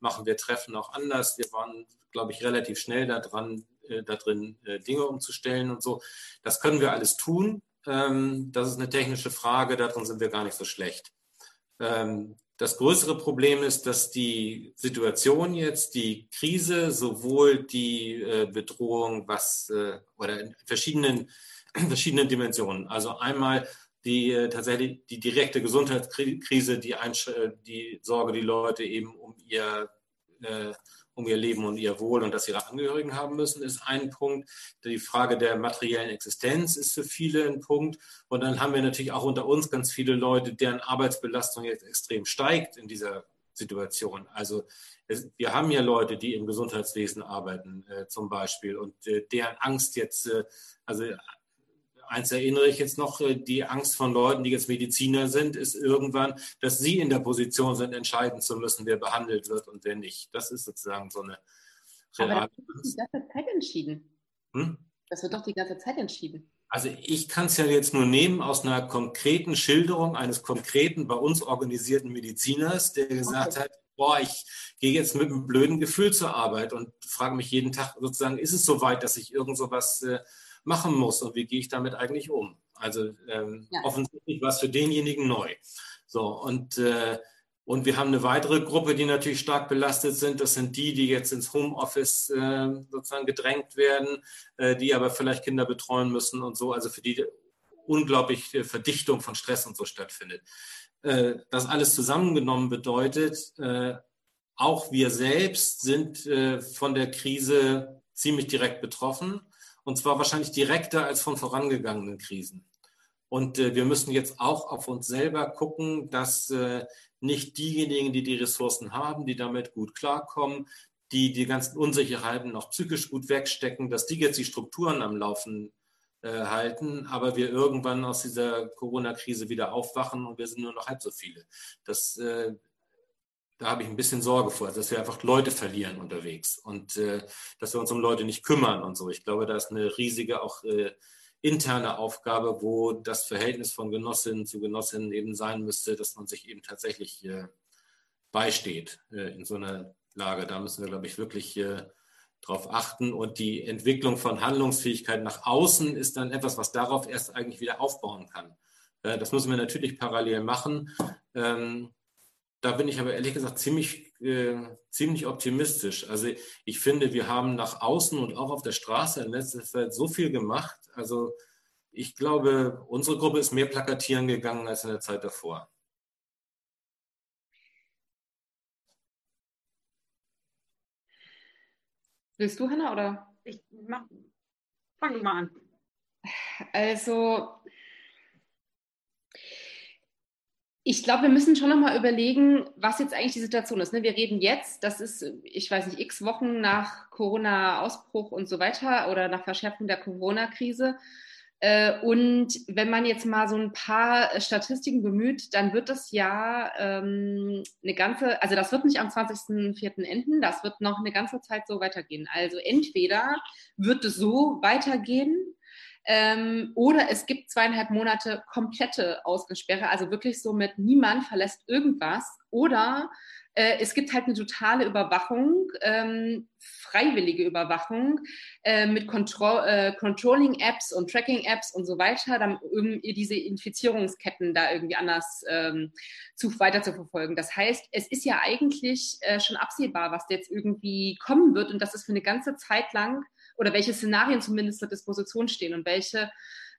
machen wir Treffen auch anders? Wir waren, glaube ich, relativ schnell daran, äh, da drin äh, Dinge umzustellen und so. Das können wir alles tun. Ähm, das ist eine technische Frage, darin sind wir gar nicht so schlecht. Ähm, das größere Problem ist, dass die Situation jetzt, die Krise, sowohl die äh, Bedrohung, was äh, oder in verschiedenen, *clears throat* verschiedenen Dimensionen. Also einmal die äh, tatsächlich die direkte Gesundheitskrise, die, die Sorge, die Leute eben um ihr um ihr Leben und ihr Wohl und dass ihre Angehörigen haben müssen, ist ein Punkt. Die Frage der materiellen Existenz ist für viele ein Punkt. Und dann haben wir natürlich auch unter uns ganz viele Leute, deren Arbeitsbelastung jetzt extrem steigt in dieser Situation. Also es, wir haben ja Leute, die im Gesundheitswesen arbeiten äh, zum Beispiel und äh, deren Angst jetzt, äh, also eins erinnere ich jetzt noch, äh, die Angst von Leuten, die jetzt Mediziner sind, ist irgendwann, dass sie in der Position sind, entscheiden zu müssen, wer behandelt wird und wer nicht. Das ist sozusagen so eine reale Aber das wird die ganze Zeit entschieden. Hm? Das wird doch die ganze Zeit entschieden. Also ich kann es ja jetzt nur nehmen aus einer konkreten Schilderung eines konkreten bei uns organisierten Mediziners, der gesagt okay. hat, boah, ich gehe jetzt mit einem blöden Gefühl zur Arbeit und frage mich jeden Tag sozusagen, ist es soweit, dass ich irgend so was äh, machen muss und wie gehe ich damit eigentlich um. Also ähm, ja. offensichtlich war es für denjenigen neu. So, und, äh, und wir haben eine weitere Gruppe, die natürlich stark belastet sind. Das sind die, die jetzt ins Homeoffice äh, sozusagen gedrängt werden, äh, die aber vielleicht Kinder betreuen müssen und so. Also für die unglaublich Verdichtung von Stress und so stattfindet. Äh, das alles zusammengenommen bedeutet, äh, auch wir selbst sind äh, von der Krise ziemlich direkt betroffen. Und zwar wahrscheinlich direkter als von vorangegangenen Krisen. Und äh, wir müssen jetzt auch auf uns selber gucken, dass äh, nicht diejenigen, die die Ressourcen haben, die damit gut klarkommen, die die ganzen Unsicherheiten noch psychisch gut wegstecken, dass die jetzt die Strukturen am Laufen äh, halten, aber wir irgendwann aus dieser Corona-Krise wieder aufwachen und wir sind nur noch halb so viele. Das äh, da habe ich ein bisschen Sorge vor, dass wir einfach Leute verlieren unterwegs und äh, dass wir uns um Leute nicht kümmern und so. Ich glaube, da ist eine riesige auch äh, interne Aufgabe, wo das Verhältnis von Genossinnen zu Genossinnen eben sein müsste, dass man sich eben tatsächlich äh, beisteht äh, in so einer Lage. Da müssen wir, glaube ich, wirklich äh, drauf achten. Und die Entwicklung von Handlungsfähigkeit nach außen ist dann etwas, was darauf erst eigentlich wieder aufbauen kann. Äh, das müssen wir natürlich parallel machen. Ähm, da bin ich aber ehrlich gesagt ziemlich, äh, ziemlich optimistisch. Also ich finde, wir haben nach außen und auch auf der Straße in letzter Zeit so viel gemacht. Also ich glaube, unsere Gruppe ist mehr plakatieren gegangen als in der Zeit davor. Willst du, Hanna, oder? Ich mach, fang mal an. Also ich glaube, wir müssen schon nochmal überlegen, was jetzt eigentlich die Situation ist. Ne? Wir reden jetzt, das ist, ich weiß nicht, x Wochen nach Corona-Ausbruch und so weiter oder nach Verschärfung der Corona-Krise. Äh, und wenn man jetzt mal so ein paar Statistiken bemüht, dann wird das ja ähm, eine ganze, also das wird nicht am 20.04. enden, das wird noch eine ganze Zeit so weitergehen. Also entweder wird es so weitergehen, ähm, oder es gibt zweieinhalb Monate komplette Ausgangssperre, also wirklich so mit niemand verlässt irgendwas. Oder äh, es gibt halt eine totale Überwachung, ähm, freiwillige Überwachung äh, mit Control, äh, Controlling-Apps und Tracking-Apps und so weiter, um diese Infizierungsketten da irgendwie anders ähm, zu, weiter zu verfolgen. Das heißt, es ist ja eigentlich äh, schon absehbar, was jetzt irgendwie kommen wird und dass es für eine ganze Zeit lang oder welche Szenarien zumindest zur Disposition stehen und welche,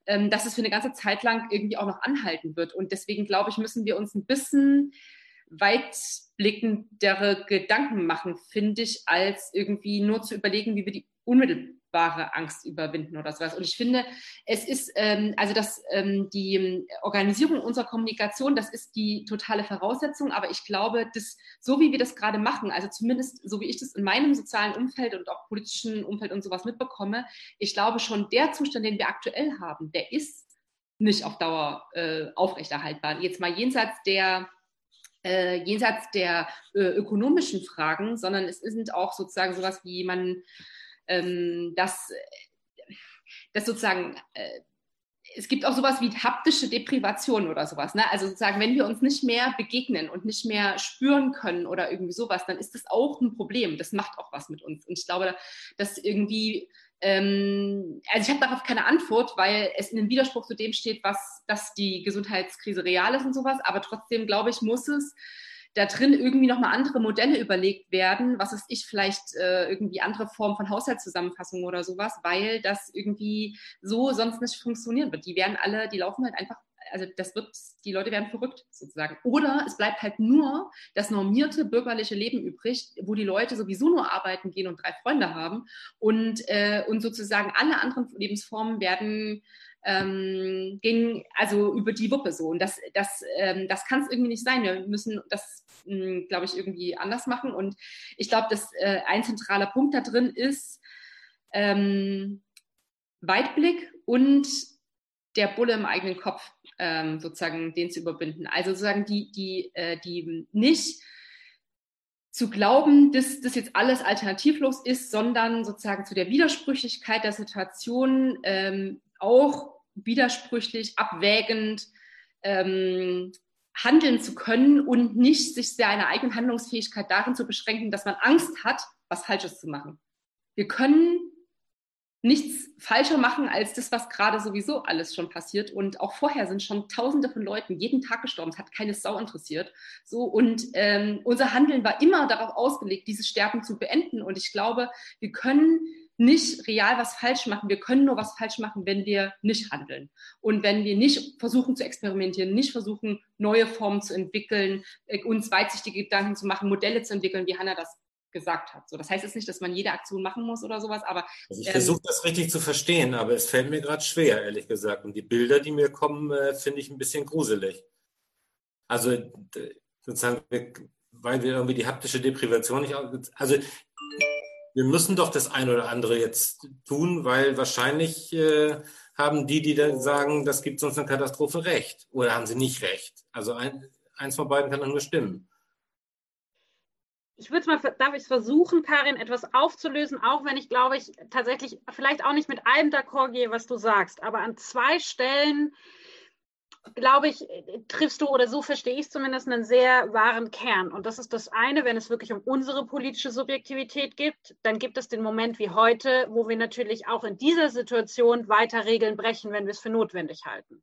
ähm, dass es für eine ganze Zeit lang irgendwie auch noch anhalten wird. Und deswegen glaube ich, müssen wir uns ein bisschen weitblickendere Gedanken machen, finde ich, als irgendwie nur zu überlegen, wie wir die unmittelbare Angst überwinden oder sowas. Und ich finde, es ist, ähm, also das, ähm, die Organisierung unserer Kommunikation, das ist die totale Voraussetzung, aber ich glaube, dass so wie wir das gerade machen, also zumindest so wie ich das in meinem sozialen Umfeld und auch politischen Umfeld und sowas mitbekomme, ich glaube schon, der Zustand, den wir aktuell haben, der ist nicht auf Dauer äh, aufrechterhaltbar. Jetzt mal jenseits der äh, jenseits der äh, ökonomischen Fragen, sondern es sind auch sozusagen sowas wie man ähm, das, das sozusagen äh, es gibt auch sowas wie haptische Deprivation oder sowas. Ne? Also sozusagen, wenn wir uns nicht mehr begegnen und nicht mehr spüren können oder irgendwie sowas, dann ist das auch ein Problem. Das macht auch was mit uns. Und ich glaube, dass irgendwie ähm, also ich habe darauf keine Antwort, weil es in einem Widerspruch zu dem steht, was, dass die Gesundheitskrise real ist und sowas. Aber trotzdem glaube ich, muss es da drin irgendwie nochmal andere Modelle überlegt werden, was ist ich, vielleicht äh, irgendwie andere Formen von Haushaltszusammenfassung oder sowas, weil das irgendwie so sonst nicht funktionieren wird. Die werden alle, die laufen halt einfach also das wird, die Leute werden verrückt sozusagen. Oder es bleibt halt nur das normierte bürgerliche Leben übrig, wo die Leute sowieso nur arbeiten gehen und drei Freunde haben und, äh, und sozusagen alle anderen Lebensformen werden ähm, gehen also über die Wuppe so. Und das, das, ähm, das kann es irgendwie nicht sein. Wir müssen das, hm, glaube ich, irgendwie anders machen. Und ich glaube, dass äh, ein zentraler Punkt da drin ist ähm, Weitblick und der Bulle im eigenen Kopf ähm, sozusagen den zu überbinden. Also sozusagen die, die, äh, die nicht zu glauben, dass das jetzt alles alternativlos ist, sondern sozusagen zu der Widersprüchlichkeit der Situation ähm, auch widersprüchlich, abwägend ähm, handeln zu können und nicht sich seine eigene Handlungsfähigkeit darin zu beschränken, dass man Angst hat, was Falsches zu machen. Wir können nichts falscher machen als das, was gerade sowieso alles schon passiert. Und auch vorher sind schon Tausende von Leuten jeden Tag gestorben. Es hat keine Sau interessiert. So und ähm, unser Handeln war immer darauf ausgelegt, dieses Sterben zu beenden. Und ich glaube, wir können nicht real was falsch machen. Wir können nur was falsch machen, wenn wir nicht handeln. Und wenn wir nicht versuchen zu experimentieren, nicht versuchen, neue Formen zu entwickeln, äh, uns weitsichtige Gedanken zu machen, Modelle zu entwickeln, wie Hannah das gesagt hat. So, das heißt jetzt nicht, dass man jede Aktion machen muss oder sowas, aber. Also ich ähm, versuche das richtig zu verstehen, aber es fällt mir gerade schwer, ehrlich gesagt. Und die Bilder, die mir kommen, äh, finde ich ein bisschen gruselig. Also sozusagen, weil wir irgendwie die haptische Deprivation nicht. Also wir müssen doch das eine oder andere jetzt tun, weil wahrscheinlich äh, haben die, die dann sagen, das gibt uns eine Katastrophe, recht. Oder haben sie nicht recht? Also ein, eins von beiden kann doch nur stimmen ich würde es mal, darf ich es versuchen, Karin, etwas aufzulösen, auch wenn ich glaube, ich tatsächlich vielleicht auch nicht mit allem d'accord gehe, was du sagst, aber an zwei Stellen glaube ich, triffst du, oder so verstehe ich es zumindest, einen sehr wahren Kern. Und das ist das eine, wenn es wirklich um unsere politische Subjektivität geht, dann gibt es den Moment wie heute, wo wir natürlich auch in dieser Situation weiter Regeln brechen, wenn wir es für notwendig halten.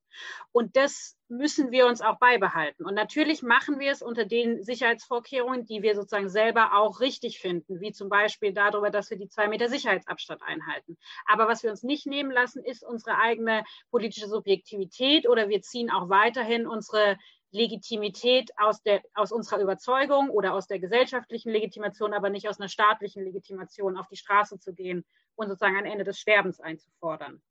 Und das müssen wir uns auch beibehalten. Und natürlich machen wir es unter den Sicherheitsvorkehrungen, die wir sozusagen selber auch richtig finden, wie zum Beispiel darüber, dass wir die zwei Meter Sicherheitsabstand einhalten. Aber was wir uns nicht nehmen lassen, ist unsere eigene politische Subjektivität oder wir ziehen auch weiterhin unsere Legitimität aus, der, aus unserer Überzeugung oder aus der gesellschaftlichen Legitimation, aber nicht aus einer staatlichen Legitimation auf die Straße zu gehen und sozusagen ein Ende des Sterbens einzufordern.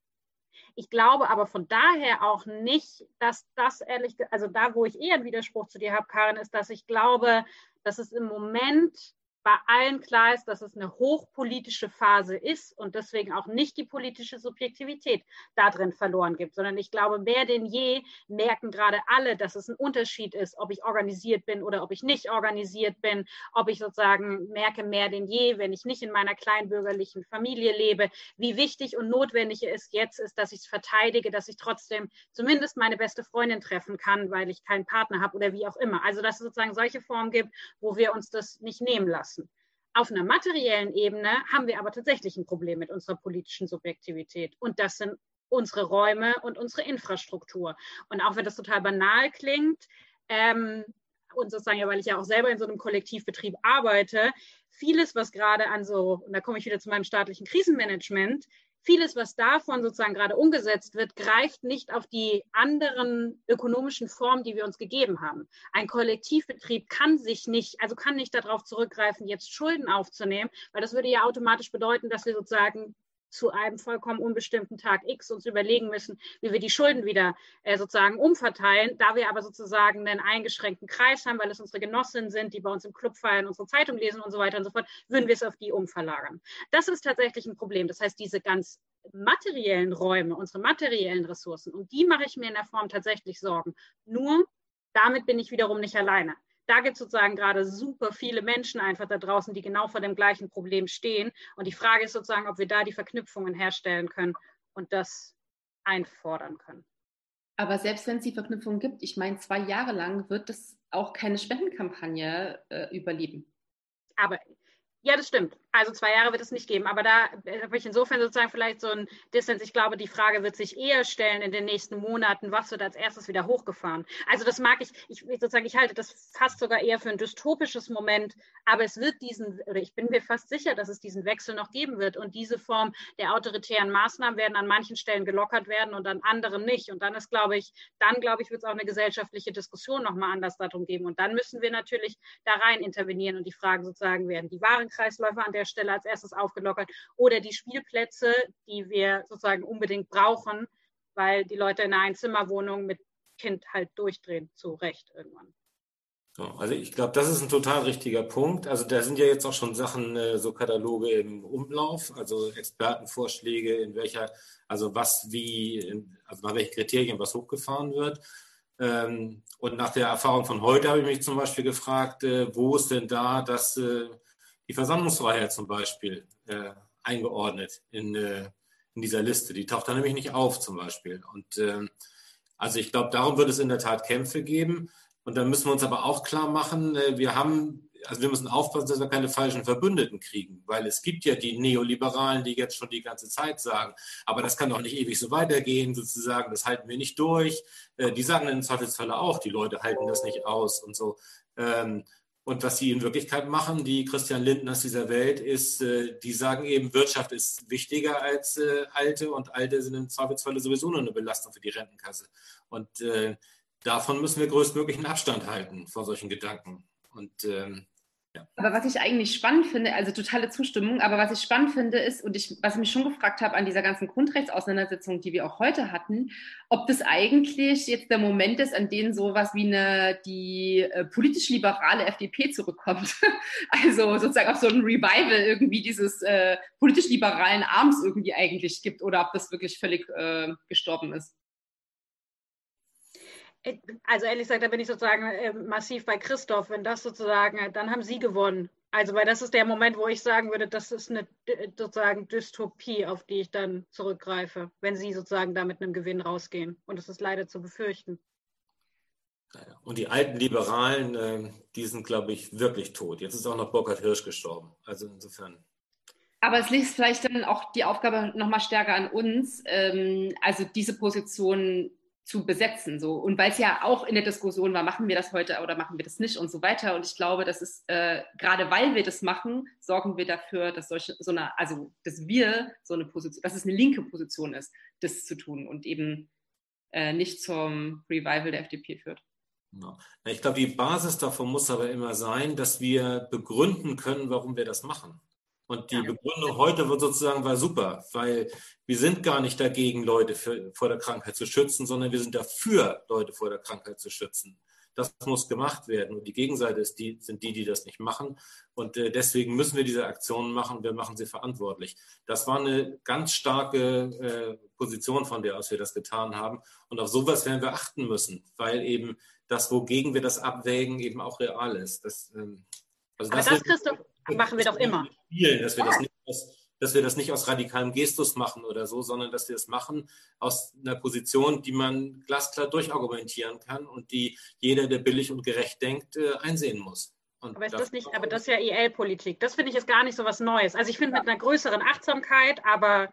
Ich glaube aber von daher auch nicht, dass das ehrlich, also da, wo ich eher einen Widerspruch zu dir habe, Karin, ist, dass ich glaube, dass es im Moment bei allen klar ist, dass es eine hochpolitische Phase ist und deswegen auch nicht die politische Subjektivität darin verloren gibt, sondern ich glaube, mehr denn je merken gerade alle, dass es ein Unterschied ist, ob ich organisiert bin oder ob ich nicht organisiert bin, ob ich sozusagen merke mehr denn je, wenn ich nicht in meiner kleinbürgerlichen Familie lebe, wie wichtig und notwendig es jetzt ist, dass ich es verteidige, dass ich trotzdem zumindest meine beste Freundin treffen kann, weil ich keinen Partner habe oder wie auch immer. Also dass es sozusagen solche Formen gibt, wo wir uns das nicht nehmen lassen. Auf einer materiellen Ebene haben wir aber tatsächlich ein Problem mit unserer politischen Subjektivität. Und das sind unsere Räume und unsere Infrastruktur. Und auch wenn das total banal klingt, ähm, und sozusagen, ja, weil ich ja auch selber in so einem Kollektivbetrieb arbeite, vieles, was gerade an so, und da komme ich wieder zu meinem staatlichen Krisenmanagement, vieles, was davon sozusagen gerade umgesetzt wird, greift nicht auf die anderen ökonomischen Formen, die wir uns gegeben haben. Ein Kollektivbetrieb kann sich nicht, also kann nicht darauf zurückgreifen, jetzt Schulden aufzunehmen, weil das würde ja automatisch bedeuten, dass wir sozusagen zu einem vollkommen unbestimmten Tag X uns überlegen müssen, wie wir die Schulden wieder äh, sozusagen umverteilen. Da wir aber sozusagen einen eingeschränkten Kreis haben, weil es unsere Genossinnen sind, die bei uns im Club feiern, unsere Zeitung lesen und so weiter und so fort, würden wir es auf die umverlagern. Das ist tatsächlich ein Problem. Das heißt, diese ganz materiellen Räume, unsere materiellen Ressourcen, um die mache ich mir in der Form tatsächlich Sorgen. Nur damit bin ich wiederum nicht alleine da gibt es sozusagen gerade super viele Menschen einfach da draußen, die genau vor dem gleichen Problem stehen. Und die Frage ist sozusagen, ob wir da die Verknüpfungen herstellen können und das einfordern können. Aber selbst wenn es die Verknüpfungen gibt, ich meine, zwei Jahre lang wird es auch keine Spendenkampagne äh, überleben. Aber ja, das stimmt. Also zwei Jahre wird es nicht geben. Aber da habe ich insofern sozusagen vielleicht so ein Distance. Ich glaube, die Frage wird sich eher stellen in den nächsten Monaten, was wird als erstes wieder hochgefahren. Also das mag ich, ich sozusagen, ich halte das fast sogar eher für ein dystopisches Moment. Aber es wird diesen, oder ich bin mir fast sicher, dass es diesen Wechsel noch geben wird. Und diese Form der autoritären Maßnahmen werden an manchen Stellen gelockert werden und an anderen nicht. Und dann ist, glaube ich, dann, glaube ich, wird es auch eine gesellschaftliche Diskussion nochmal anders darum geben. Und dann müssen wir natürlich da rein intervenieren und die Fragen sozusagen werden die Warenkreisläufe an der Stelle als erstes aufgelockert oder die Spielplätze, die wir sozusagen unbedingt brauchen, weil die Leute in einer Einzimmerwohnung mit Kind halt durchdrehen, zu Recht irgendwann. Also ich glaube, das ist ein total richtiger Punkt. Also da sind ja jetzt auch schon Sachen, äh, so Kataloge im Umlauf, also Expertenvorschläge, in welcher, also was wie, also nach welchen Kriterien was hochgefahren wird. Ähm, und nach der Erfahrung von heute habe ich mich zum Beispiel gefragt, äh, wo ist denn da das äh, die Versammlungsfreiheit zum Beispiel äh, eingeordnet in, äh, in dieser Liste. Die taucht da nämlich nicht auf zum Beispiel. Und äh, also ich glaube, darum wird es in der Tat Kämpfe geben. Und dann müssen wir uns aber auch klar machen, äh, wir haben, also wir müssen aufpassen, dass wir keine falschen Verbündeten kriegen, weil es gibt ja die Neoliberalen, die jetzt schon die ganze Zeit sagen, aber das kann doch nicht ewig so weitergehen, sozusagen, das halten wir nicht durch. Äh, die sagen in Zweifelsfalle auch, die Leute halten das nicht aus und so. Ähm, und was sie in Wirklichkeit machen, die Christian Lindners dieser Welt, ist, äh, die sagen eben, Wirtschaft ist wichtiger als äh, Alte und Alte sind im Zweifelsfalle sowieso nur eine Belastung für die Rentenkasse. Und äh, davon müssen wir größtmöglichen Abstand halten vor solchen Gedanken. Und ähm, Aber was ich eigentlich spannend finde, also totale Zustimmung, aber was ich spannend finde ist, und ich, was ich mich schon gefragt habe an dieser ganzen Grundrechtsauseinandersetzung, die wir auch heute hatten, ob das eigentlich jetzt der Moment ist, an dem sowas wie eine, die äh, politisch liberale FDP zurückkommt. *laughs* also sozusagen auf so ein Revival irgendwie dieses äh, politisch liberalen Arms irgendwie eigentlich gibt oder ob das wirklich völlig äh, gestorben ist. Also ehrlich gesagt, da bin ich sozusagen äh, massiv bei Christoph. Wenn das sozusagen, dann haben Sie gewonnen. Also weil das ist der Moment, wo ich sagen würde, das ist eine äh, sozusagen Dystopie, auf die ich dann zurückgreife, wenn Sie sozusagen da mit einem Gewinn rausgehen. Und das ist leider zu befürchten. Und die alten Liberalen, die sind, glaube ich, wirklich tot. Jetzt ist auch noch Burkhard Hirsch gestorben. Also insofern. Aber es liegt vielleicht dann auch die Aufgabe nochmal stärker an uns, ähm, also diese Position zu besetzen. So. Und weil es ja auch in der Diskussion war, machen wir das heute oder machen wir das nicht und so weiter. Und ich glaube, das ist, äh, gerade weil wir das machen, sorgen wir dafür, dass solche, so eine, also dass wir so eine Position, dass es eine linke Position ist, das zu tun und eben äh, nicht zum Revival der FDP führt. Ich glaube, die Basis davon muss aber immer sein, dass wir begründen können, warum wir das machen. Und die Begründung heute wird sozusagen war super, weil wir sind gar nicht dagegen, Leute für, vor der Krankheit zu schützen, sondern wir sind dafür, Leute vor der Krankheit zu schützen. Das muss gemacht werden. Und die Gegenseite ist die, sind die, die das nicht machen. Und äh, deswegen müssen wir diese Aktionen machen. Wir machen sie verantwortlich. Das war eine ganz starke äh, Position, von der aus wir das getan haben. Und auf sowas werden wir achten müssen, weil eben das, wogegen wir das abwägen, eben auch real ist. Das, ähm, also das, das Christoph, machen wir doch immer. Spielen, dass, wir das nicht aus, dass wir das nicht aus radikalem Gestus machen oder so, sondern dass wir es das machen aus einer Position, die man glasklar durchargumentieren kann und die jeder, der billig und gerecht denkt, äh, einsehen muss. Und aber ist das nicht, aber das ist ja IL-Politik. Das finde ich jetzt gar nicht so was Neues. Also ich finde mit einer größeren Achtsamkeit, aber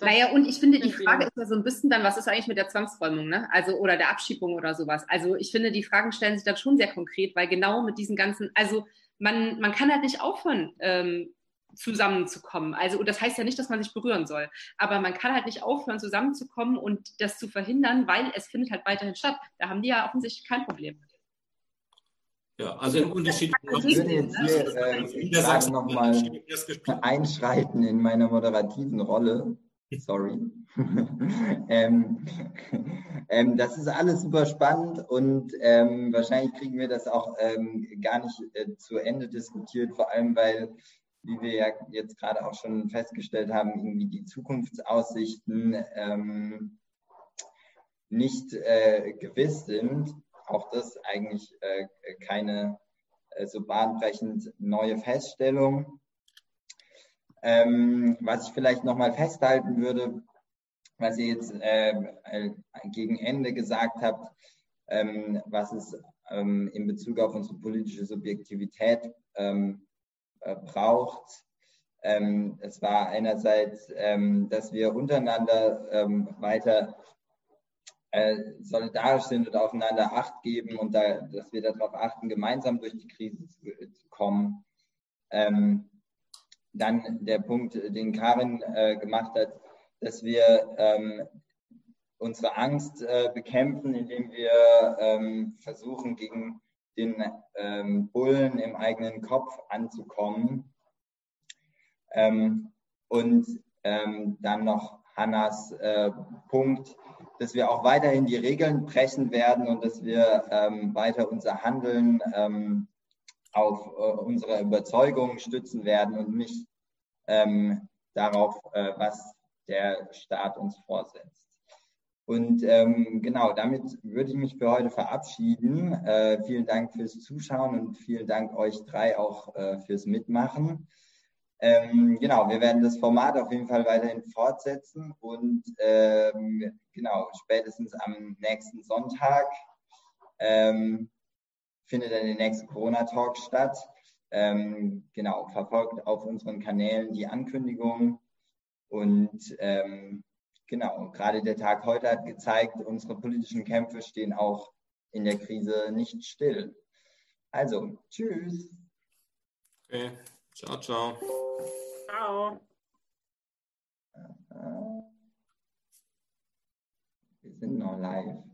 naja, und ich finde, die Frage ist ja so ein bisschen dann, was ist eigentlich mit der Zwangsräumung, ne? Also, oder der Abschiebung oder sowas. Also, ich finde, die Fragen stellen sich dann schon sehr konkret, weil genau mit diesen ganzen, also, man, man kann halt nicht aufhören, ähm, zusammenzukommen. Also das heißt ja nicht, dass man sich berühren soll, aber man kann halt nicht aufhören, zusammenzukommen und das zu verhindern, weil es findet halt weiterhin statt. Da haben die ja offensichtlich kein Problem. Ja, also im Unterschied. Ich würde jetzt hier äh, nochmal einschreiten in meiner moderativen Rolle. Sorry. *laughs* ähm, ähm, das ist alles super spannend und ähm, wahrscheinlich kriegen wir das auch ähm, gar nicht äh, zu Ende diskutiert, vor allem weil, wie wir ja jetzt gerade auch schon festgestellt haben, irgendwie die Zukunftsaussichten ähm, nicht äh, gewiss sind auch das eigentlich äh, keine äh, so bahnbrechend neue Feststellung. Ähm, was ich vielleicht nochmal festhalten würde, was ihr jetzt äh, äh, gegen Ende gesagt habt, ähm, was es ähm, in Bezug auf unsere politische Subjektivität ähm, äh, braucht. Ähm, es war einerseits, ähm, dass wir untereinander ähm, weiter äh, solidarisch sind und aufeinander Acht geben und da, dass wir darauf achten, gemeinsam durch die Krise zu, zu kommen. Ähm, dann der Punkt, den Karin äh, gemacht hat, dass wir ähm, unsere Angst äh, bekämpfen, indem wir ähm, versuchen, gegen den ähm, Bullen im eigenen Kopf anzukommen. Ähm, und ähm, dann noch Hannas äh, Punkt, dass wir auch weiterhin die Regeln brechen werden und dass wir ähm, weiter unser Handeln auf äh, unsere Überzeugungen stützen werden und nicht ähm, darauf, äh, was der Staat uns vorsetzt. Und ähm, genau, damit würde ich mich für heute verabschieden. Äh, vielen Dank fürs Zuschauen und vielen Dank euch drei auch äh, fürs Mitmachen. Ähm, genau, wir werden das Format auf jeden Fall weiterhin fortsetzen und ähm, genau, spätestens am nächsten Sonntag ähm, findet dann der nächste Corona-Talk statt. Ähm, genau, verfolgt auf unseren Kanälen die Ankündigung und ähm, genau, gerade der Tag heute hat gezeigt, unsere politischen Kämpfe stehen auch in der Krise nicht still. Also, tschüss. Okay. Ciao, ciao. Ciao. Wir sind noch live.